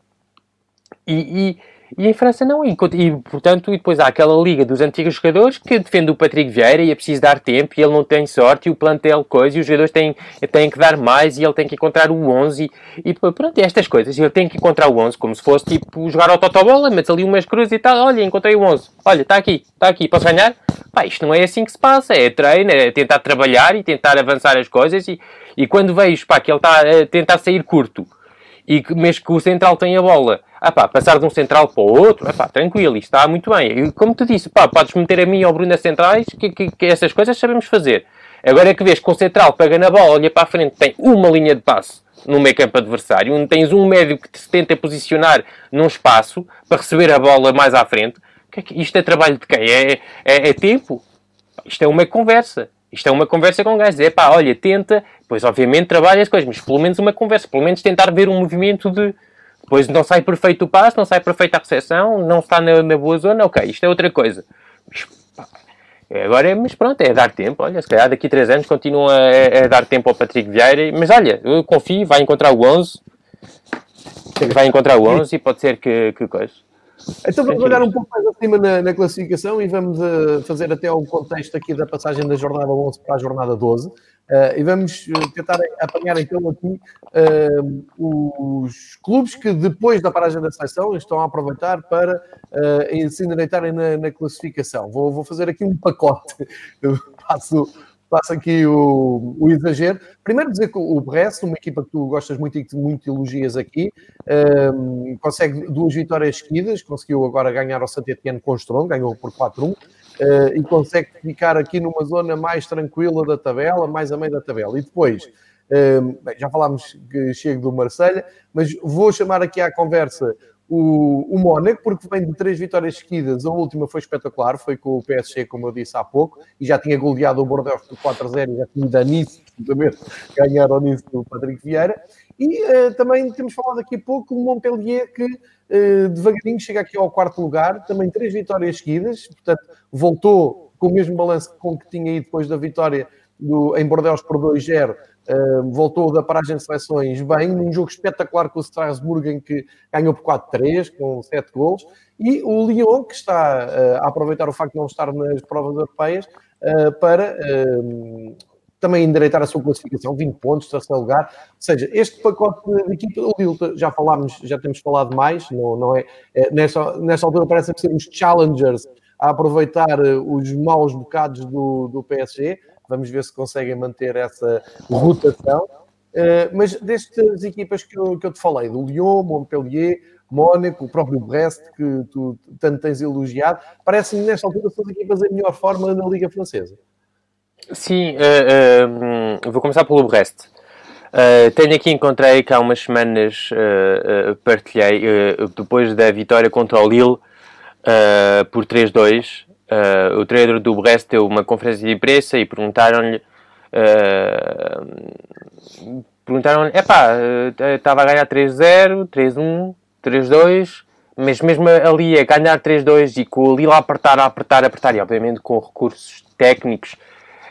E, e, e em França não. E, e, portanto, e depois há aquela liga dos antigos jogadores que defende o Patrick Vieira e é preciso dar tempo e ele não tem sorte e o plantel coisa e os jogadores têm, têm que dar mais e ele tem que encontrar o 11 e, e pronto, estas coisas. Ele tem que encontrar o 11 como se fosse tipo jogar ao totobola, mas ali umas cruzes e tal. Olha, encontrei o 11. Olha, está aqui, está aqui, posso ganhar? Pá, isto não é assim que se passa. É treino, é tentar trabalhar e tentar avançar as coisas e, e quando vejo pá, que ele está a tentar sair curto e que, mesmo que o central tenha a bola, ah pá, passar de um central para o outro, ah pá, tranquilo, isto está muito bem. E, como tu disse, pá, podes meter a mim ou Bruno centrais, que, que, que, essas coisas sabemos fazer. Agora é que vês que o central pega na bola, olha para a frente, tem uma linha de passe no meio campo adversário, onde tens um médio que se tenta posicionar num espaço para receber a bola mais à frente. É isto é trabalho de quem? É, é, é tempo? Isto é uma conversa. Isto é uma conversa com gajos. É pá, olha, tenta. Pois, obviamente, trabalha as coisas, mas pelo menos uma conversa. Pelo menos tentar ver um movimento de. Depois não sai perfeito o passo, não sai perfeita a recepção, não está na, na, boa zona. Ok, isto é outra coisa. Mas, pá, agora é, mas pronto, é dar tempo. Olha, se calhar daqui a 3 anos continua a, a, dar tempo ao Patrick Vieira. Mas olha, eu confio, vai encontrar o 11. Vai encontrar o 11 e pode ser que, que coisa. Então vamos olhar um pouco mais acima na, na classificação e vamos uh, fazer até o contexto aqui da passagem da jornada 11 para a jornada 12. Uh, e vamos eh, tentar apanhar então aqui uh, os clubes que depois da paragem da seleção estão a aproveitar para se endireitarem na, na classificação. Vou, vou, fazer aqui um pacote. Passo passa aqui o, o, exagero. Primeiro dizer que o Brest, uma equipa que tu gostas muito e que muito elogias aqui, consegue duas vitórias seguidas, conseguiu agora ganhar ao Saint-Etienne com o Strong, ganhou por 4-1, uh, e consegue ficar aqui numa zona mais tranquila da tabela, mais a meio da tabela. E depois, um, bem, já falámos que chego do Marselha, mas vou chamar aqui à conversa o, o Mónaco, porque vem de três vitórias seguidas. A última foi espetacular, foi com o PSG, como eu disse há pouco, e já tinha goleado o Bordeaux por 4-0 e já tinha nisso, também ganhar ao nisso do Patrick Vieira. E uh, também temos falado aqui pouco o Montpellier, que uh, devagarinho chega aqui ao quarto lugar, também três vitórias seguidas, portanto, voltou com o mesmo balanço com que tinha aí depois da vitória do, em Bordeaux por 2-0 voltou da paragem de seleções bem, num jogo espetacular com o Strasbourg, em que ganhou por 4-3, com 7 gols, e o Lyon, que está uh, a aproveitar o facto de não estar nas provas europeias, uh, para também endireitar a sua classificação, 20 pontos, terceiro lugar. Ou seja, este pacote de equipa, o Lille, já falámos, já temos falado mais, não, não é, é nesta, nesta altura parece ser os challengers a aproveitar os maus bocados do, do PSG, Vamos ver se conseguem manter essa rotação. Uh, mas destas equipas que eu, que eu te falei, do Lyon, Montpellier, Mónaco, o próprio Brest, que tu tanto tens elogiado, parece-me nesta altura são as equipas em melhor forma na Liga Francesa. Sim, uh, uh, vou começar pelo Brest. Uh, tenho aqui, encontrei que há umas semanas uh, uh, partilhei, depois da vitória contra o Lille por 3-2, Uh, o treinador do Brest deu uma conferência de imprensa e perguntaram-lhe. Uh, perguntaram-lhe: epá, estava a ganhar 3-0, 3-1, 3-2, mas mesmo ali a ganhar 3-2 e com ali lá a apertar, a apertar, a apertar, e obviamente com recursos técnicos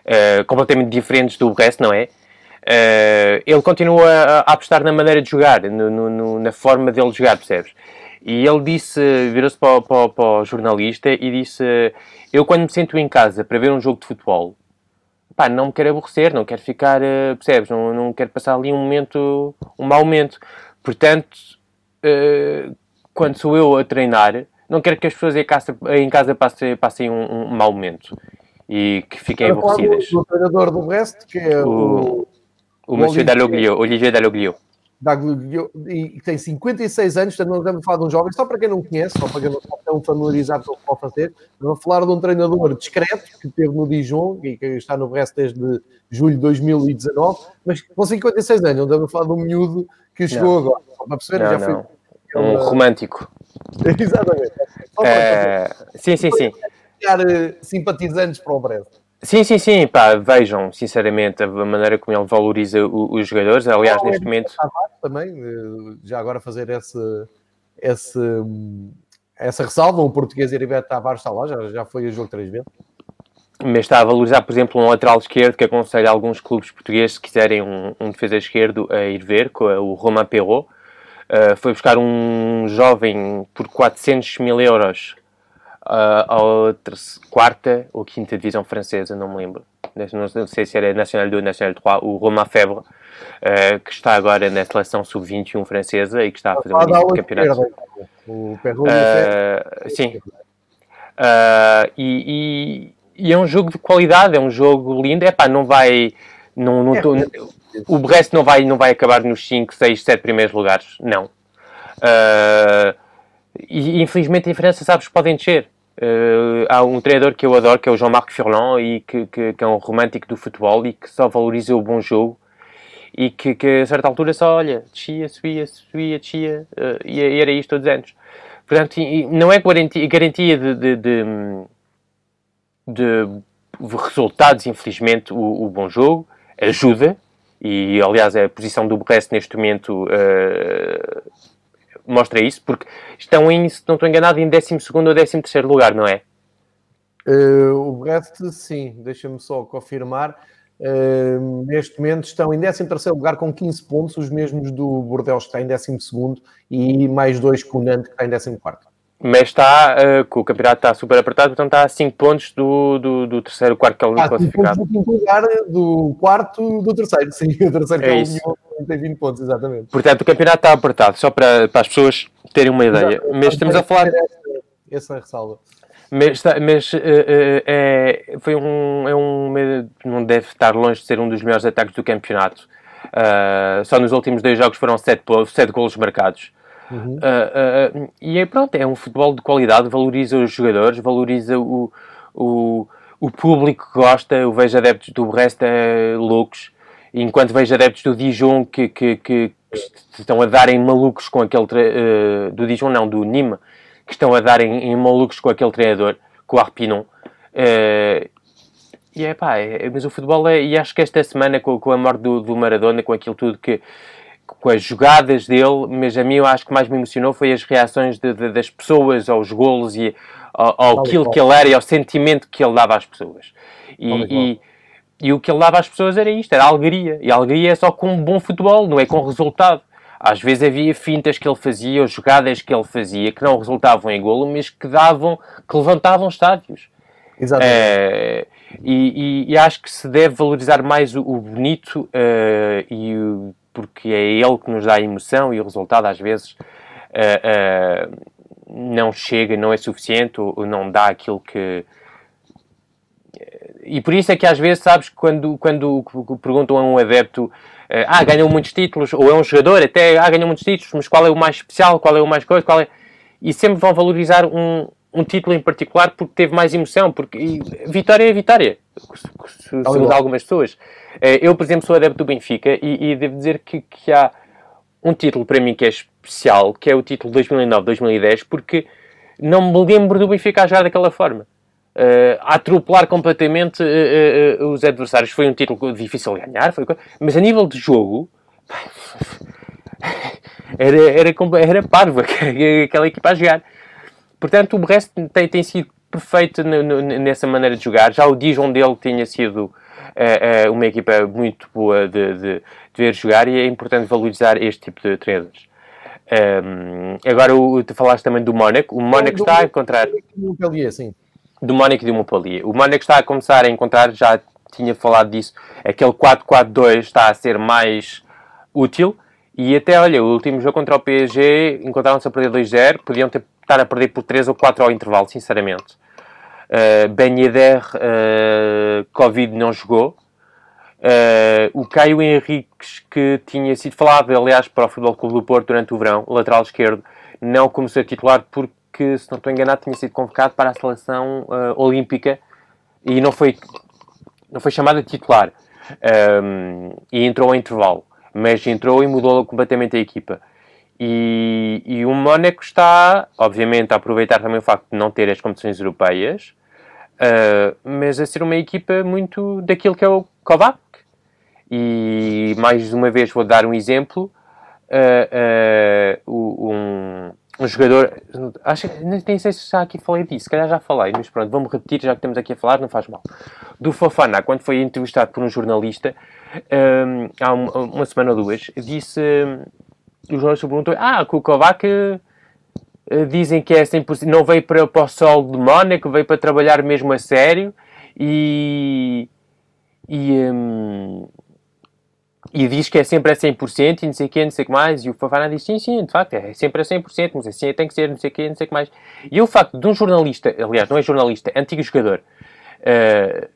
uh, completamente diferentes do resto, não é? Uh, ele continua a, a, apostar na maneira de jogar, no, no, na forma dele jogar, percebes? E ele disse, virou-se para, para, para, o jornalista e disse: Eu, quando me sento em casa para ver um jogo de futebol, pá, não me quero aborrecer, não quero ficar, uh, percebes? Não, não quero passar ali um momento, um mau momento. Portanto, uh, quando sou eu a treinar, não quero que as pessoas em casa, em casa passem, passem um, um mau momento e que fiquem aborrecidas. O treinador do Brest, que é o o, Monsieur Dalloglio, Olivier Dalloglio. E tem 56 anos, portanto, não estamos a falar de um jovem, só para quem não conhece, só para quem não está tão familiarizado com o futebol francês, vamos a falar de um treinador discreto que teve no Dijon e que está no Brest desde julho de 2019, mas com 56 anos, não estamos a falar de um miúdo que chegou não. agora, para perceber, não, já foi. Um romântico. Exatamente. É... Sim, sim, sim. Criar eh, simpatizantes para o Brest. Sim, sim, sim, pá, vejam, sinceramente, a maneira como ele valoriza o, os jogadores. Aliás, neste momento. Também, eh, já agora fazer esse, esse, essa ressalva: o português Heriberto Tavares está lá, já, já foi a jogo três vezes. Mas está a valorizar, por exemplo, um lateral esquerdo que aconselho alguns clubes portugueses, se quiserem um, um defesa esquerdo, a ir ver, com o Romain Perrault. Uh, foi buscar um jovem por 400 mil euros uh, à quarta ou quinta divisão francesa, não me lembro. Não sei se era National 2 National 3, o Romain Febre, uh, que está agora na seleção sub-21 francesa e que está a fazer um campeonato. O uh, sim. Uh, e, e, e, é um jogo de qualidade, é um jogo lindo. É pá, não vai. Não, não é, tô, o Brest não vai, não vai acabar nos 5, 6, 7 primeiros lugares. Não. Uh, e infelizmente em França, sabes, podem descer. Uh, há um treinador que eu adoro, que é o Jean-Marc Furlan, e que, que, que, é um romântico do futebol e que só valoriza o bom jogo e que, que a certa altura só olha, descia, subia, subia, descia, uh, e, era isto todos os anos. Portanto, não é garantia, garantia de, de, de, de, resultados, infelizmente, o, o, bom jogo, ajuda, e aliás a posição do Brest neste momento uh, mostra isso, porque estão em, se não estou enganado, em 12 ou 13 lugar, não é? Uh, o Brest, sim, deixa-me só confirmar. Uh, neste momento estão em 13 lugar com 15 pontos, os mesmos do Bordeaux que está em 12 e mais dois com o Nantes que está em 14 mas está, uh, o campeonato está super apertado, portanto está a 5 pontos do, do, do terceiro, quarto que é o ah, classificado. do quinto lugar, do quarto, do terceiro, sim, o terceiro é que é, o União tem 20 pontos, exatamente. Portanto, o campeonato está apertado, só para, para as pessoas terem uma ideia. Exato. Mas estamos a falar... Essa ressalva. Mas, mas uh, uh, é, foi um, é um. Não deve estar longe de ser um dos melhores ataques do campeonato. Uh, só nos últimos dois jogos foram sete, sete golos marcados. Uhum. Uh, uh, e é pronto, é um futebol de qualidade, valoriza os jogadores, valoriza o, o, o público que gosta. Eu vejo adeptos do Brest loucos, enquanto vejo adeptos do Dijon que, que, que, que estão a darem malucos com aquele. Uh, do Dijon, não, do Nîmes, que estão a darem em malucos com aquele treinador, com o Arpinon. e é pá, é, mas o futebol é. E acho que esta semana, com, com a morte do, do Maradona, com aquilo tudo que com as jogadas dele, mas a mim eu acho que mais me emocionou foi as reações de, de, das pessoas aos golos e ao, ao aquilo que ele era e ao sentimento que ele dava às pessoas. E, e, e, o que ele dava às pessoas era isto, era alegria. E a alegria é só com um bom futebol, não é com resultado. Às vezes havia fintas que ele fazia, ou jogadas que ele fazia, que não resultavam em golo, mas que davam, que levantavam estádios. Exatamente. É, e, e, e, acho que se deve valorizar mais o, o bonito uh, e o porque é ele que nos dá a emoção e o resultado às vezes uh, uh, não chega, não é suficiente ou, ou, não dá aquilo que. E por isso é que às vezes, sabes, quando, quando perguntam a um adepto ah, ganhou muitos títulos, ou é um jogador até, ah, ganhou muitos títulos, mas qual é o mais especial, qual é o mais coisa, qual é... E sempre vão valorizar um, um título em particular porque teve mais emoção, porque e, vitória é vitória, segundo algumas pessoas. Eh, eu, por exemplo, sou adepto do Benfica e, e devo dizer que, que, há um título para mim que é especial, que é o título 2009-2010, porque não me lembro do Benfica a jogar daquela forma. Uh, a atropelar completamente uh, uh, os adversários. Foi um título difícil de ganhar, foi... mas a nível de jogo, era, era, era parva aquela equipa a jogar. Portanto, o Brest tem, tem sido perfeito nessa maneira de jogar. Já o Dijon dele tinha sido uh, uh, uma equipa muito boa de, de, de, ver jogar e é importante valorizar este tipo de treinadores. Um, agora, o, tu falaste também do Mónaco. O Mónaco está a encontrar... Do Mónaco e do Montpellier. O Mónaco está a começar a encontrar, já tinha falado disso, aquele 4-4-2 está a ser mais útil. E até, olha, o último jogo contra o PSG encontraram-se a perder 2-0, podiam ter, estar a perder por 3 ou 4 ao intervalo, sinceramente. Uh, ben Yedder, uh, Covid não jogou. Uh, o Caio Henriques, que tinha sido falado, aliás, para o Futebol Clube do Porto durante o verão, lateral esquerdo, não começou a titular porque, se não estou enganado, tinha sido convocado para a seleção uh, olímpica e não foi, não foi chamado a titular. Um, e entrou ao intervalo. Mas entrou e mudou completamente a equipa. E, e o Mónaco está, obviamente, a aproveitar também o facto de não ter as competições europeias, uh, mas a ser uma equipa muito daquilo que é o Kovac, e mais uma vez vou dar um exemplo. Uh, uh, um, um, jogador, acho, nem sei se já aqui falei disso, se calhar já falei, mas pronto, vamos repetir, já que estamos aqui a falar, não faz mal. Do Fofana, quando foi entrevistado por um jornalista, um, há uma, uma, semana ou duas, disse, o jornalista perguntou, ah, que o Kovac uh, dizem que é 100%, não veio para, para o sol de Mónaco, veio para trabalhar mesmo a sério, e... e um, e diz que é sempre a 100% e não sei o não sei o que mais. E o Fafana diz, sim, sim, de facto, é sempre a 100%, mas assim tem que ser, não sei o não sei o que mais. E o facto de um jornalista, aliás, não é jornalista, é antigo jogador, uh,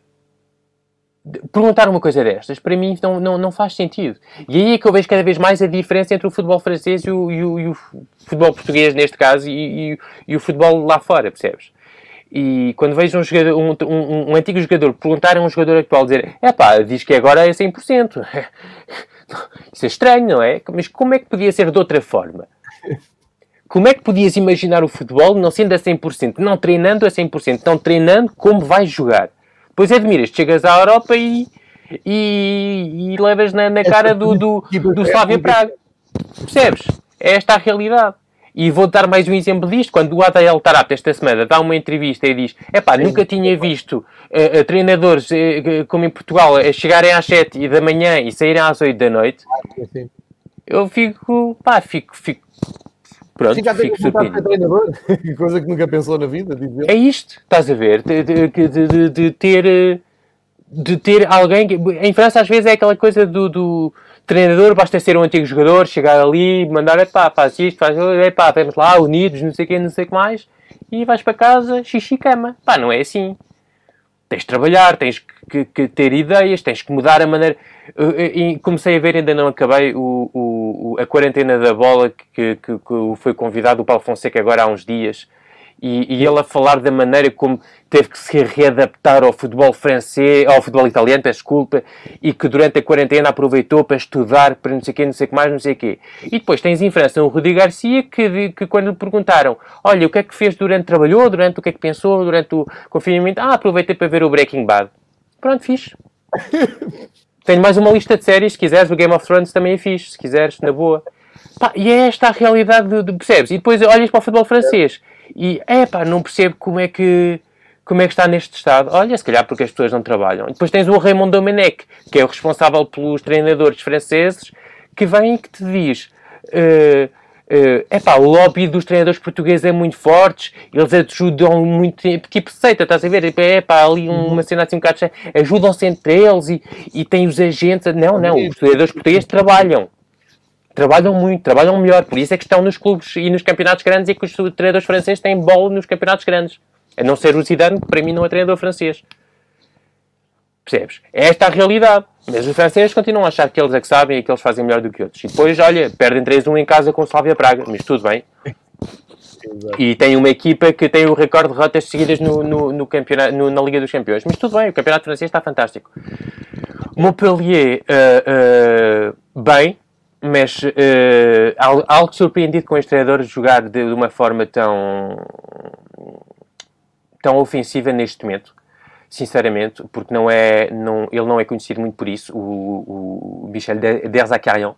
perguntar uma coisa destas, para mim não, não, não faz sentido. E aí é que eu vejo cada vez mais a diferença entre o futebol francês e o, e o, e o futebol português, neste caso, e, e, o futebol lá fora, percebes? E quando vejo um, jogador, um, um, um, antigo jogador perguntar a um jogador atual, dizer é pá, diz que agora é 100%. Isso é estranho, não é? Mas como é que podia ser de outra forma? Como é que podias imaginar o futebol não sendo a 100%, não treinando a 100%, não treinando como vais jogar? Pois admiras, chegas à Europa e, e, e levas na, na cara do, do, do Slavia Praga. Percebes? É esta a realidade. E vou dar mais um exemplo disto. Quando o Adael Tarap esta semana dá uma entrevista e diz epá, nunca tinha visto uh, uh, treinadores uh, como em Portugal chegarem às 7 da manhã e saírem às 8 da noite. Eu fico, pá, fico, fico Pronto, Fica fico surpreendido. Coisa que nunca pensou na vida. É isto, estás a ver? De, de, de, de, ter de ter alguém que, em França às vezes é aquela coisa do, do treinador, basta ser um antigo jogador, chegar ali, mandar, epá, faz isto, faz, epá, vamos lá, unidos, não sei o que, não sei o que mais, e vais para casa, xixi cama. Pá, não é assim. Tens de trabalhar, tens que, que ter ideias, tens que mudar a maneira. E comecei a ver, ainda não acabei, o, o, a quarentena da bola que, que, que foi convidado o Paulo Fonseca agora há uns dias e, e, ele a falar da maneira como teve que se readaptar ao futebol francês, ao futebol italiano, peço desculpa, e que durante a quarentena aproveitou para estudar, para não sei o quê, não sei o que mais, não sei o quê. E depois tens em França o Rudi Garcia, que, que quando lhe perguntaram, olha, o que é que fez durante, trabalhou, durante o que é que pensou, durante o confinamento, ah, aproveitei para ver o Breaking Bad. Pronto, fiz. Tenho mais uma lista de séries, se quiseres, o Game of Thrones também é fixe, se quiseres, na boa. Pá, e é esta a realidade, de, de, percebes? E depois olhas para o futebol francês e, é pá, não percebo como é que como é que está neste estado? Olha, se calhar porque as pessoas não trabalham. Depois tens o Raymond Domenech, que é o responsável pelos treinadores franceses, que vem e que te diz... Uh, uh, epá, o lobby dos treinadores portugueses é muito forte, eles ajudam muito, tipo seita, estás a ver? É pá, ali uma uhum. cena assim um bocado ajudam-se entre eles e, e tem os agentes. Não, não, os treinadores portugueses trabalham trabalham muito, trabalham melhor. Por isso é que estão nos clubes e nos campeonatos grandes e que os treinadores franceses têm bola nos campeonatos grandes. A não ser o Zidane, que para mim não é treinador francês. Percebes? É esta a realidade. Mas os franceses continuam a achar que eles é que sabem e que eles fazem melhor do que outros. E depois, olha, perdem 3-1 em casa com o Slavia Praga. Mas tudo bem. E tem uma equipa que tem o recorde de rotas seguidas no, no, no campeonato, no, na Liga dos Campeões. Mas tudo bem, o campeonato francês está fantástico. Montpellier, uh, uh, bem, mas uh, algo surpreendido com este treinador jogar de, de, uma forma tão tão ofensiva neste momento sinceramente porque não é não ele não é conhecido muito por isso o, o Michel Derzakarian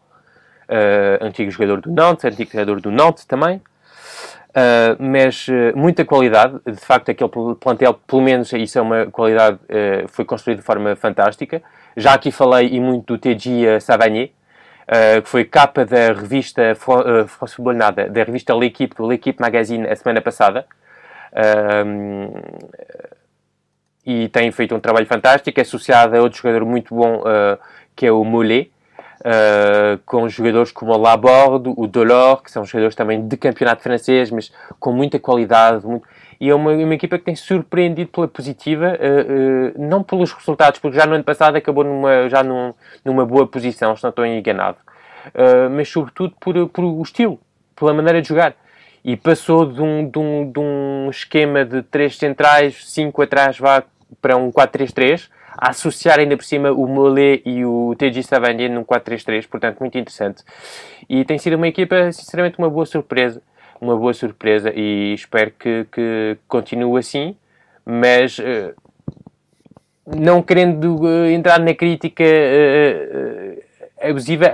uh, antigo jogador do Nantes, antigo treinador do Nantes também. Uh, mas uh, muita qualidade, de facto aquele plantel, pelo menos isso é uma qualidade, foi construído de forma fantástica. Já aqui falei e muito do TG Savanier, que foi capa da revista France Football Nada, da revista L'Equipe, do L'Equipe Magazine, a semana passada. E tem feito um trabalho fantástico, é associado a outro jogador muito bom, que é o Mollet, Uh, com jogadores como o Laborde, o Delors, que são jogadores também de campeonato francês, mas com muita qualidade. Muito... E é uma, uma, equipa que tem surpreendido pela positiva, uh, uh, não pelos resultados, porque já no ano passado acabou numa, já num, numa boa posição, se não estou enganado, mas sobretudo por, por o estilo, pela maneira de jogar. E passou de um, de um, de um esquema de três centrais, cinco atrás, vá para um 4-3-3 a associar ainda por cima o Mollet e o TG Savanier num 4-3-3, portanto, muito interessante. E tem sido uma equipa, sinceramente, uma boa surpresa. Uma boa surpresa e espero que, que continue assim, mas uh, não querendo uh, entrar na crítica uh, abusiva,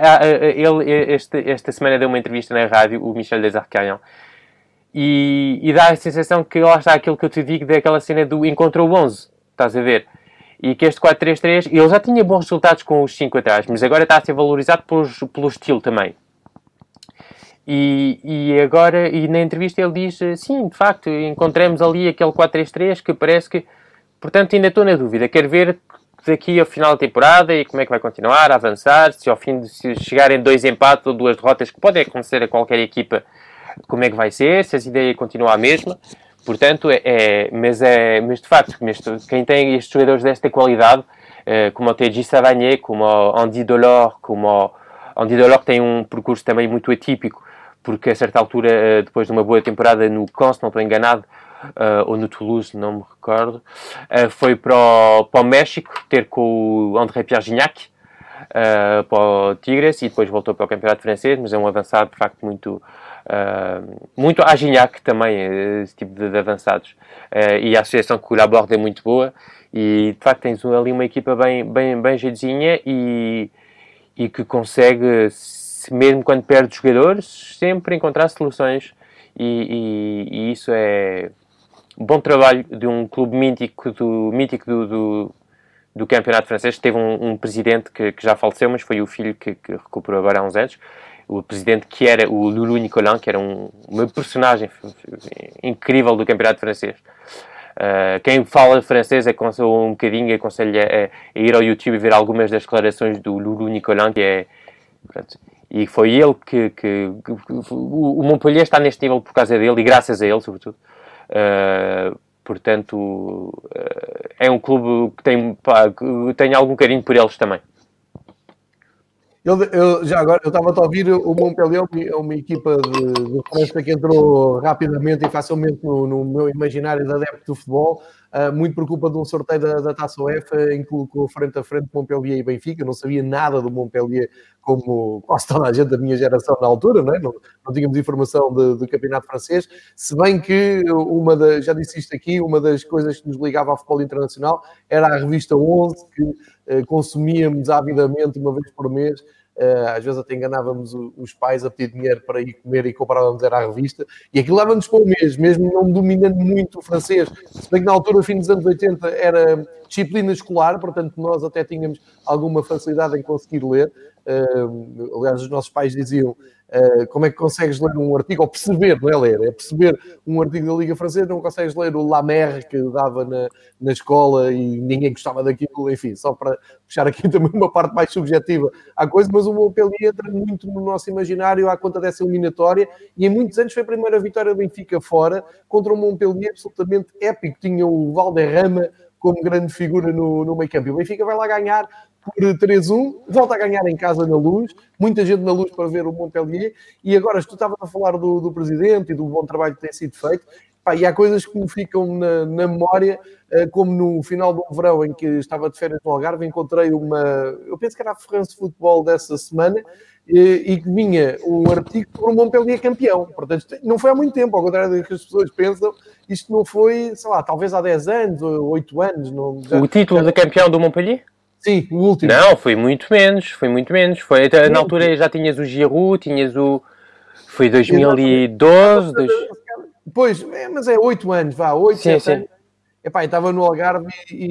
ele esta, esta semana deu uma entrevista na rádio, o Michel Desarcarian, e, e dá a sensação que lá está aquilo que eu te digo daquela cena do encontrou 11, estás a ver? e que este 4-3-3, ele já tinha bons resultados com os 5 atrás, mas agora está a ser valorizado pelos, pelo estilo também. E, e agora, e na entrevista ele diz, sim, de facto, encontramos ali aquele 4-3-3 que parece que, portanto ainda estou na dúvida, quero ver daqui ao final da temporada e como é que vai continuar a avançar, se ao fim de se chegarem dois empates ou duas derrotas, que podem acontecer a qualquer equipa, como é que vai ser, se as ideias continuam a mesma. Portanto, é, é, mas, é, mas de facto, quem tem estes jogadores desta qualidade, é, como o T.J. Savanier, como o Andy Delors, como o Andy Delors tem um percurso também muito atípico, porque a certa altura, eh, depois de uma boa temporada no Cons, não estou enganado, uh, ou no Toulouse, não me recordo, uh, foi para o, para o México ter com o André Pierre Gignac, uh, para o Tigres, e depois voltou para o Campeonato Francês, mas é um avançado de facto muito, Uh, muito a Gignac também, esse tipo de, de avançados. Uh, e a associação com o Laborde é muito boa. E de facto tens ali uma equipa bem, bem, bem jeitinha e, e que consegue, mesmo quando perde jogadores, sempre encontrar soluções. E, e, e isso é um bom trabalho de um clube mítico do, mítico do, do, do campeonato francês. Teve um, um presidente que, que, já faleceu, mas foi o filho que, que recuperou agora há uns anos o presidente que era o Lulu Nicolin, que era um, uma personagem incrível do campeonato francês. Uh, quem fala francês é um bocadinho aconselho a, a, ir ao YouTube e ver algumas das declarações do Lulu Nicolin, que é pronto, e foi ele que, que, que, o Montpellier está neste nível por causa dele e graças a ele, sobretudo. Uh, portanto, uh, é um clube que tem, pá, tem algum carinho por eles também. Eu, eu, já agora, eu estava a ouvir o Montpellier, é uma equipa de, de França que entrou rapidamente e facilmente no, no meu imaginário de adepto do futebol, muito por culpa de um sorteio da, da Taça UEFA em que colocou frente a frente Montpellier e Benfica. Não sabia nada do Montpellier, como quase toda a gente da minha geração na altura, não, é? não, não tínhamos informação do campeonato francês. Se bem que, uma da, já disse isto aqui, uma das coisas que nos ligava ao futebol internacional era a revista 11, que uh, consumíamos avidamente uma vez por mês às vezes até enganávamos os pais a pedir dinheiro para ir comer e comprávamos era a revista, e aquilo leva-nos para o mês, mesmo não dominando muito o francês. Se bem que na altura, fim dos anos 80, era disciplina escolar, portanto nós até tínhamos alguma facilidade em conseguir ler. Aliás, os nossos pais diziam Uh, como é que consegues ler um artigo, ou perceber, não é ler, é perceber um artigo da Liga Francesa, não consegues ler o Lamer que dava na, na escola e ninguém gostava daquilo, enfim, só para puxar aqui também uma parte mais subjetiva à coisa, mas o Montpellier entra muito no nosso imaginário à conta dessa eliminatória e em muitos anos foi a primeira vitória do Benfica fora contra um Montpellier absolutamente épico, tinha o Valderrama como grande figura no, no meio campo. E o Benfica vai lá ganhar por 3-1, volta a ganhar em casa na luz, muita gente na luz para ver o Montpellier, e agora tu estavas a falar do, do, presidente e do bom trabalho que tem sido feito, pá, e há coisas que me ficam na, na memória, uh, como no final do verão em que estava de férias no Algarve, encontrei uma, eu penso que era a France Futebol dessa semana, e, e que vinha um artigo sobre o Montpellier campeão, portanto não foi há muito tempo, ao contrário do que as pessoas pensam, isto não foi, sei lá, talvez há 10 anos ou 8 anos. Não, já, o título já... de campeão do Montpellier? Sim, o último. Não, foi muito menos, foi muito menos. Foi, na altura já tinhas o Giroud, tinhas o... Foi 2012... Dois... Pois, é, mas é 8 anos, vá, 8, Sim, 7 sim. anos. Epá, estava no Algarve e,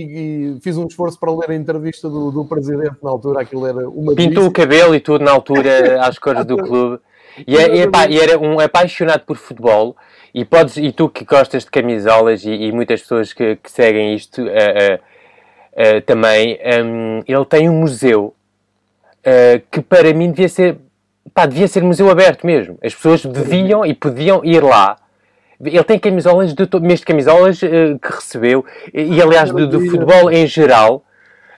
e- fiz um esforço para ler a entrevista do, do presidente na altura, aquilo era uma Pintou o cabelo e tudo na altura às cores do clube. E, é- e, epá, e era um apaixonado por futebol. E, podes, e tu que gostas de camisolas e, e muitas pessoas que, que seguem isto eh, eh, eh, também, hum, ele tem um museu que para mim devia ser, pá, devia ser museu aberto mesmo. As pessoas deviam e podiam ir lá. Ele tem camisolas, de mesmo de camisolas eh, que recebeu, e, aliás do, do futebol em geral,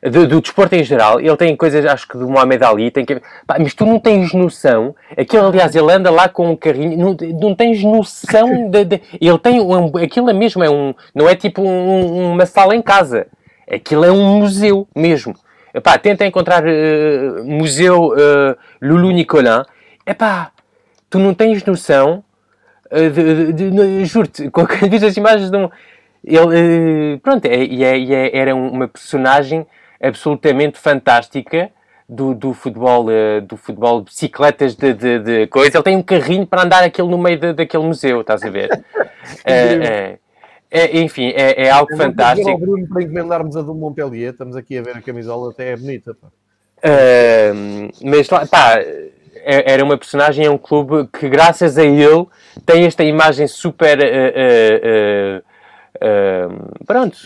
do, do desporto em geral, ele tem coisas, acho que do Mohamed Ali, tem que... Pá, mas tu não tens noção, aquilo aliás, ele anda lá com um carrinho, não, não tens noção, de, de- ele tem, um, aquilo é mesmo, é um, não é tipo um- uma sala em casa, aquilo é um museu mesmo. Epá, tenta encontrar eh, Museu eh, Lulu Nicolin, epá, tu não tens noção, juro-te, quando vês as imagens de um. Ele, eh, pronto, é, e é, é- era uma personagem absolutamente fantástica do, do futebol, eh, do futebol de bicicletas de, de, de coisa. Ele tem um carrinho para andar aquilo no meio de- daquele museu, estás a ver? Eh, eh, é, enfim, é, é algo Eu fantástico. ao Bruno para encomendarmos a do Montpellier, estamos aqui a ver a camisola, até é bonita. pá. Ahm, mas lá, pá, era uma personagem, é um clube que, graças a ele, tem esta imagem super. eh, eh, eh, pronto,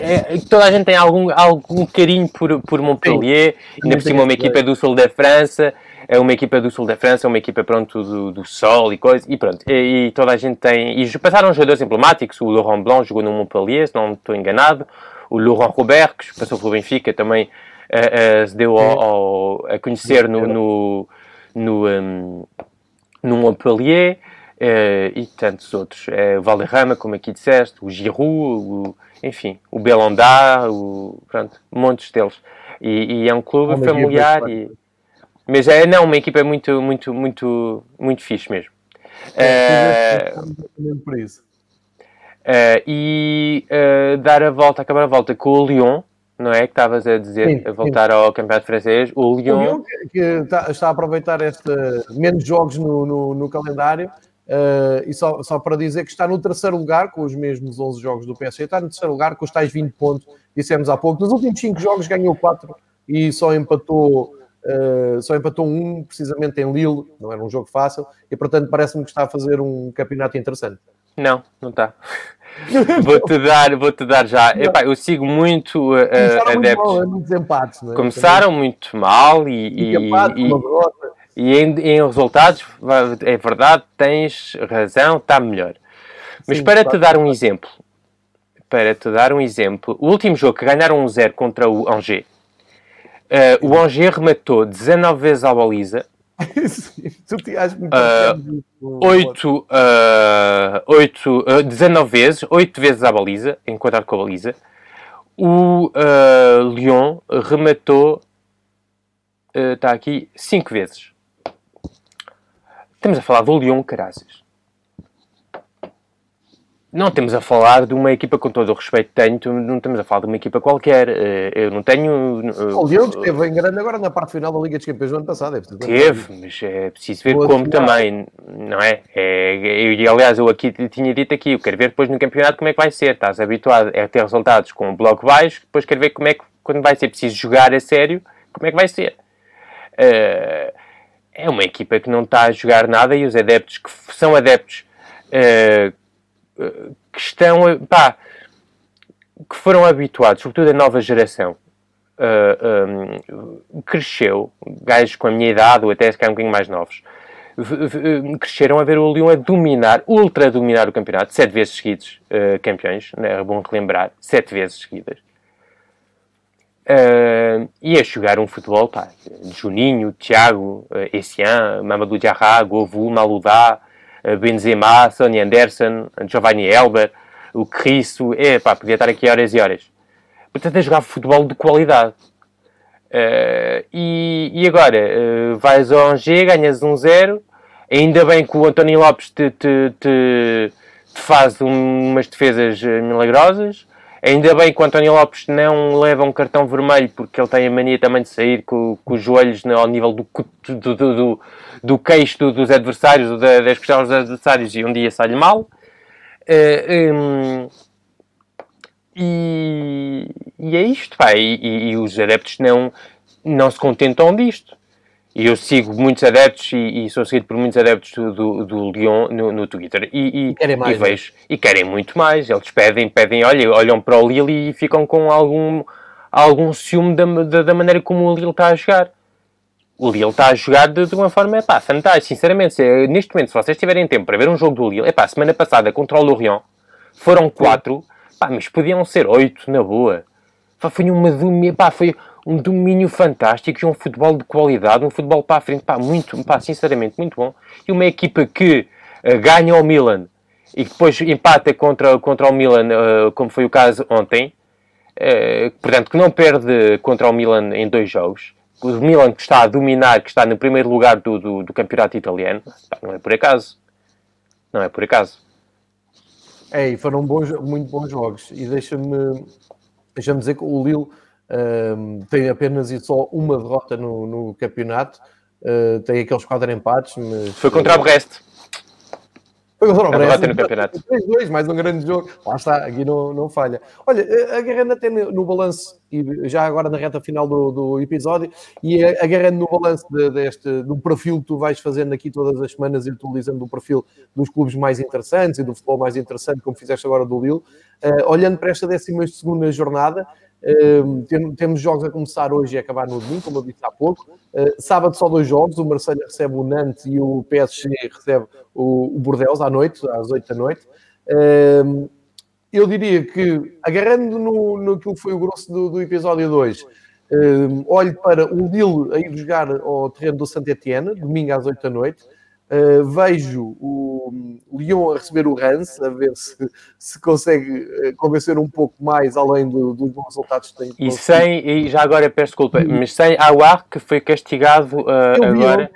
é- toda a gente tem algum, algum carinho por, por Montpellier, ainda por cima, uma equipa do sul da França. É uma equipa do sul da França, é uma equipa pronto do, do sol e coisa, e pronto. E, e toda a gente tem. E passaram jogadores emblemáticos. O Laurent Blanc jogou no Montpellier, se não estou enganado. O Laurent Robert, que passou pelo Benfica, também eh, eh, se deu ao- ao- a conhecer no, no, no, um, no Montpellier. eh, e tantos outros. Eh, o Valderrama, como aqui disseste, o Giroud, o, enfim, o Belondá, o, pronto, montes deles. E, e é um clube mas familiar. e- mas é, não, uma equipa muito, muito, muito, muito fixe mesmo. Por isso. eh, e eh, dar a volta, acabar a volta com o Lyon, não é? Que estavas a dizer, Sim, a voltar ao campeonato francês. O O Lyon, Lyon, que, que está, está a aproveitar esta, menos jogos no, no- no calendário, eh, e só, só para dizer que está no terceiro lugar, com os mesmos 11 jogos do PSG, está no terceiro lugar com os tais 20 pontos, dissemos há pouco. Nos últimos 5 jogos ganhou 4 e só empatou, eh, só empatou um, precisamente em Lille, não era um jogo fácil, e portanto parece-me que está a fazer um campeonato interessante. não, não está. vou-te dar, vou-te dar já. Epá, eu sigo muito eh, Começaram muito adeptos. mal, é muitos empates, é? Começaram muito mal e, e, Também, e- e em, em resultados, é verdade, tens razão, está melhor. Mas Sim, para te claro. dar um exemplo, para te dar um exemplo, o último jogo que ganharam 1-0 contra o Angers, eh, o Angers rematou 19 vezes à baliza, Sim, tu te achas muito parecido com- 8, ah, 8, ah, 19 vezes, 8 vezes à baliza, enquadrado com a baliza. O ah, Lyon rematou, ah, está aqui, 5 vezes. Estamos a falar do Lyon, caraças. Não estamos a falar de uma equipa, com todo o respeito que tenho, não estamos a falar de uma equipa qualquer. Eh, Eu não tenho. eh, O Lyon esteve em grande agora na parte final da Liga dos Campeões do ano passado. É Teve, mas é preciso ver Boa como final. também, não é? é eu- aliás, eu aqui tinha dito aqui, eu quero ver depois no campeonato como é que vai ser. Estás habituado a ter resultados com um bloco baixo, depois quero ver como é que, quando vai ser preciso jogar a sério, como é que vai ser. Eh, é uma equipa que não está a jogar nada e os adeptos que são adeptos eh, que estão, pá, que foram habituados, sobretudo a nova geração, uh, um, cresceu, gajos com a minha idade ou até se calhar um bocadinho mais novos, cresceram a ver o Lyon a dominar, ultra dominar o campeonato, sete vezes seguidos uh, campeões, né? é bom relembrar, sete vezes seguidas. Uh, e a jogar um futebol, pá, Juninho, Thiago, uh, Essian, Mamadou Diarra, Govou, Maludá, Benzema, Sonny Anderson, Giovanni Elber, o Cristo, é pá, podia estar aqui horas e horas. Portanto, a jogar futebol de qualidade. Uh, e, e agora, uh, vais ao Angers, ganhas 1-0, ainda bem que o António Lopes te, te, te- te faz um- umas defesas milagrosas, Ainda bem que o António Lopes não leva um cartão vermelho, porque ele tem a mania também de sair com, com os joelhos ao nível do, do, do, do, queixo dos adversários, das costelas dos adversários, e um dia sai-lhe mal. Uh, um, e, e, é isto, pá. E, e, e, os adeptos não, não se contentam disto. E eu sigo muitos adeptos e, e sou seguido por muitos adeptos do, do, do Lyon no, no Twitter e, e, querem mais, e é? vejo e querem muito mais. Eles pedem, pedem, olha, olham para o Lille e ficam com algum, algum ciúme da, da, da maneira como o Lille está a jogar. O Lille está a jogar de, de uma forma pá, fantástica. Sinceramente, se, neste momento, se vocês tiverem tempo para ver um jogo do Lille, é pá, semana passada contra o Lorient foram quatro, pá, mas podiam ser oito, na boa. Pá, foi uma pá, foi um domínio fantástico e um futebol de qualidade, um futebol para a frente, pá, muito, pá, sinceramente, muito bom. E uma equipa que uh, ganha ao Milan e depois empata contra, contra o Milan, uh, como foi o caso ontem, uh, portanto, que não perde contra o Milan em dois jogos. O Milan que está a dominar, que está no primeiro lugar do, do, do campeonato italiano, pá, não é por acaso. Não é por acaso. É, e foram bons, muito bons jogos. E deixa-me deixa dizer que o Lille tem apenas e só uma derrota no, no campeonato. Uh, tem aqueles quatro empates. Mas, Foi contra o Brest. Foi contra o Brest. no campeonato. 3-2, mais um grande jogo. Lá está, aqui não, não falha. Olha, agarrando até no, no balanço, e já agora na reta final do, do episódio, e agarrando no balanço de, deste, do perfil que tu vais fazendo aqui todas as semanas e atualizando o perfil dos clubes mais interessantes e do futebol mais interessante, como fizeste agora do Lille, uh, olhando para esta 12 segunda jornada, temos jogos a começar hoje e acabar no domingo, como eu disse há pouco. Uh, sábado só dois jogos, o Marseille recebe o Nantes e o PSG recebe o, Bordeaux à noite, às 8 da noite. Eu diria que, agarrando no, no que foi o grosso do, do episódio 2, uh, olho para o Lille a ir jogar ao terreno do Saint-Etienne, domingo às 8 da noite. Uh, vejo o Lyon a receber o Rance, a ver se, se consegue eh, convencer um pouco mais além do, dos bons resultados que tem. E sem, e já agora peço desculpa, e... mas sem Awar, que foi castigado uh, agora.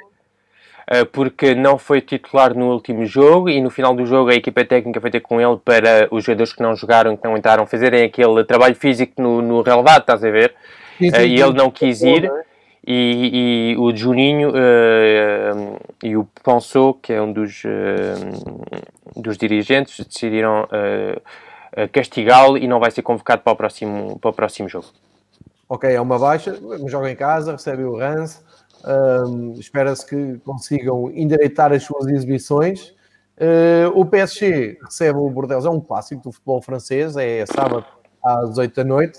Uh, porque não foi titular no último jogo e no final do jogo a equipa técnica foi ter com ele para os jogadores que não jogaram, que não entraram, fazerem aquele trabalho físico no, no relevado, estás a ver? Sim, sim, e ele não quis ir. É? E, e o Juninho uh, e o Pensou, que é um dos, uh, dos dirigentes, decidiram uh, castigá-lo e não vai ser convocado para o próximo, para o próximo jogo. Ok, é uma baixa, joga em casa, recebe o Rance, um, espera-se que consigam endireitar as suas exibições. o PSG recebe o Bordeaux, é um clássico do futebol francês, é sábado às 8 da noite.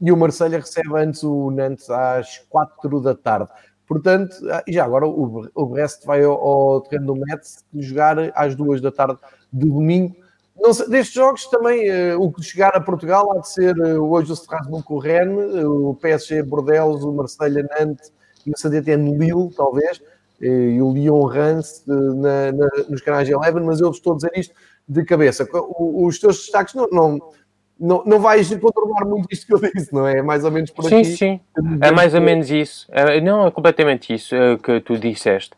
E o Marselha recebe antes o Nantes às 4 da tarde. Portanto, ah, e já agora o, o Brest vai ao, ao terreno do Metz jogar às 2 da tarde de domingo. Não sei, destes jogos também, uh, o que chegar a Portugal há de ser uh, hoje o Strasbourg com o Rennes, o PSG Bordeaux, o Marselha Nantes e o Saint-Étienne Lille, talvez, e o Lyon Rance na, na, nos canais Eleven, mas eu estou a dizer isto de cabeça. O, os teus destaques não, não não, não vais controlar muito isto que eu disse, não é? É mais ou menos por sim, aqui. Sim, sim. É mais ou menos isso. É, não, é completamente isso é, que tu disseste.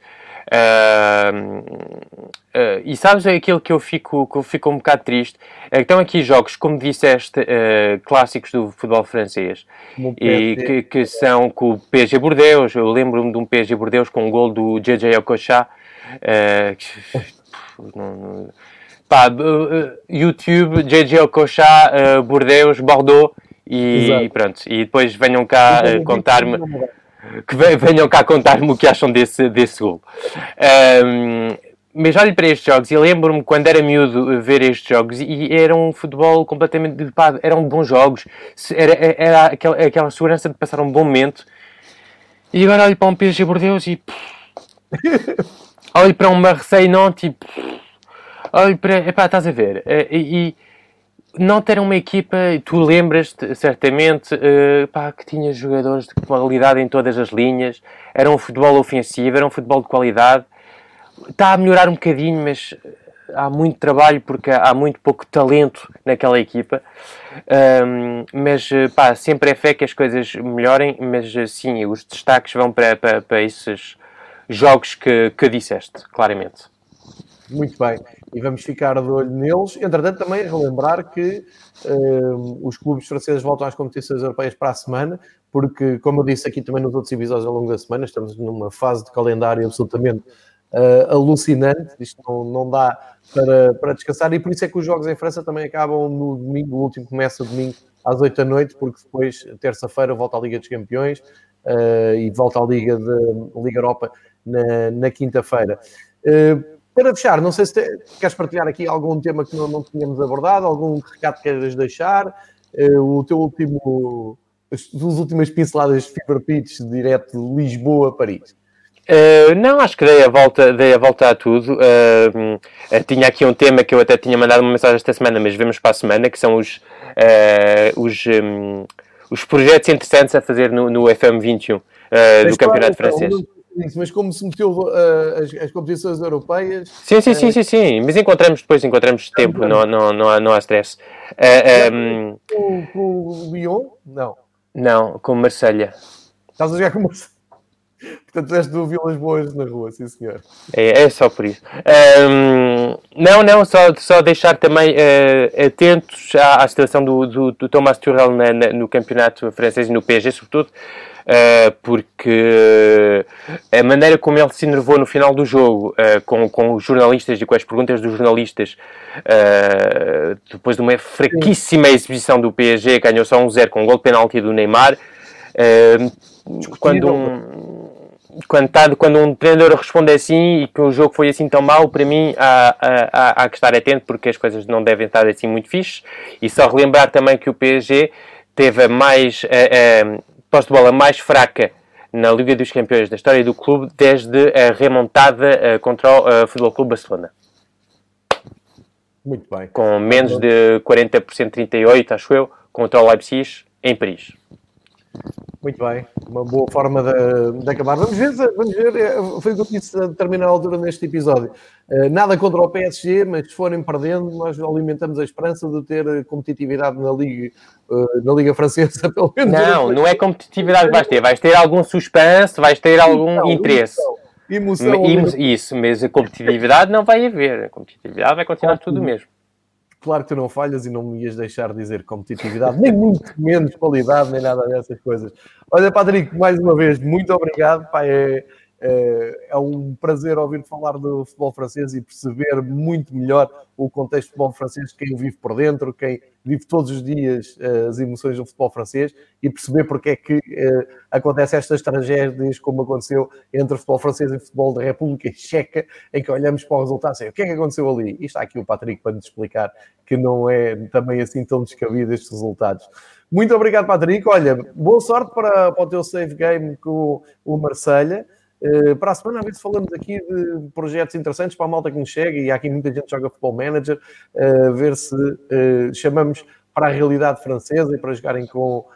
Uh, uh, e sabes aquilo que eu fico, que eu fico um bocado triste? É que estão aqui jogos, como disseste, uh, clássicos do futebol francês e que, que, são com o PSG Bordeaux. Eu lembro-me de um PSG Bordeaux com um gol do JJ Okocha. Não, não, pá, YouTube, JJ Okocha, uh, Bordeaux, Bordeaux e, pronto. E depois venham cá uh, contar-me que venham cá contar-me o que acham desse, desse gol. Um, mas olho para estes jogos e lembro-me quando era miúdo ver estes jogos e era um futebol completamente. Pá, eram bons jogos, era, era aquela, aquela segurança de passar um bom momento. E agora olho para um PSG Bordeaux e. olho para um Marseille Nantes e. Olha, epá, estás a ver, eh, e, e não ter uma equipa, tu lembras-te certamente uh, que tinha jogadores de qualidade em todas as linhas, era um futebol ofensivo, era um futebol de qualidade. Está a melhorar um bocadinho, mas há muito trabalho porque há muito pouco talento naquela equipa. Um, mas pá, sempre é fé que as coisas melhorem, mas sim, os destaques vão para, para, para esses jogos que, que disseste, claramente. Muito bem. E vamos ficar de olho neles. Entretanto, também relembrar que uh, os clubes franceses voltam às competições europeias para a semana, porque, como eu disse aqui também nos outros episódios ao longo da semana, estamos numa fase de calendário absolutamente uh, alucinante. Isto não, não dá para, para descansar, e por isso é que os jogos em França também acabam no domingo. O último começa domingo às 8 da noite, porque depois, terça-feira, volta à Liga dos Campeões uh, e volta à Liga, de, Liga Europa na, na quinta-feira. Uh, para fechar, não sei se te, queres partilhar aqui algum tema que não, não tínhamos abordado, algum recado que queres deixar, uh, o teu último, as, as últimas pinceladas de Fever Pitch direto de Lisboa a Paris. Uh, não, acho que dei a volta, dei a, volta a tudo. Uh, uh, tinha aqui um tema que eu até tinha mandado uma mensagem esta semana, mas vemos para a semana, que são os, os, um, os projetos interessantes a fazer no, no FM21 do Campeonato Francês. Mas como se meteu uh, as, as, competições europeias. Sim, sim, sim, sim, sim, mas encontramos depois, encontramos tempo, não, não, não, há, não há stress. Uh, um, com, com o Lyon? Não. Não, com Marselha. Estás a jogar com Marselha? Portanto, és do Vilas Boas na rua, sim senhor. É, é só por isso. Um, não, não, só, só deixar também uh, atentos à, à situação do, do, do Thomas Tuchel na, na, no campeonato francês e no PSG, sobretudo, uh, porque a maneira como ele se enervou no final do jogo, uh, com, com os jornalistas e com as perguntas dos jornalistas, depois de uma fraquíssima exibição do PSG, ganhou só um zero com um gol de penalti do Neymar, quando um quando, tá, quando um treinador responde assim e que o jogo foi assim tão mau, para mim há, há, há que estar atento porque as coisas não devem estar assim muito fixes. E só relembrar também que o PSG teve a mais a, a posse de bola mais fraca na Liga dos Campeões da história do clube desde a remontada contra o Futebol Clube Barcelona. Muito bem. Com menos de 40%, 38%, acho eu, contra o Leipzig em Paris. Muito bem, uma boa forma de, de, acabar. Vamos ver, vamos ver, é, foi o que eu disse a determinada altura neste episódio. Eh, nada contra o PSG, mas se forem perdendo, nós alimentamos a esperança de ter competitividade na Liga, eh, na Liga Francesa, pelo menos. Não, não é competitividade que vais ter, vais ter algum suspense, vais ter algum então, interesse. Emoção, emoção isso, mas a competitividade não vai haver. A competitividade vai continuar tudo mesmo. Claro que tu não falhas e não me ias deixar dizer competitividade, nem muito menos qualidade, nem nada dessas coisas. Olha, Patrick, mais uma vez, muito obrigado. Pá, é, é, é, um prazer ouvir falar do futebol francês e perceber muito melhor o contexto do futebol francês, quem o vive por dentro, quem vive todos os dias uh, as emoções do futebol francês e perceber porque é que uh, acontecem estas tragédias, como aconteceu entre o futebol francês e o futebol da República Checa, em que olhamos para o resultado e o que é que aconteceu ali? E está aqui o Patrick para nos explicar que não é também assim tão descabido estes resultados. Muito obrigado, Patrick. Olha, boa sorte para, para o teu save game com o Marselha. Uh, para a semana, a ver se falamos aqui de projetos interessantes para a malta que nos chega, e há aqui muita gente que joga Futebol Manager, uh, ver se uh, chamamos para a realidade francesa e para jogarem com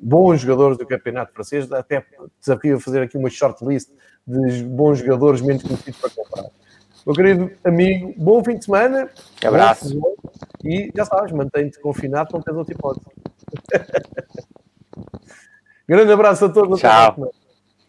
bons jogadores do campeonato francês. Até desafio a fazer aqui uma shortlist de bons jogadores menos conhecidos para comprar. Meu querido amigo, bom fim de semana. Abraço. E já sabes, mantém-te confinado, não tens outra hipótese. Grande abraço a todos. Tchau.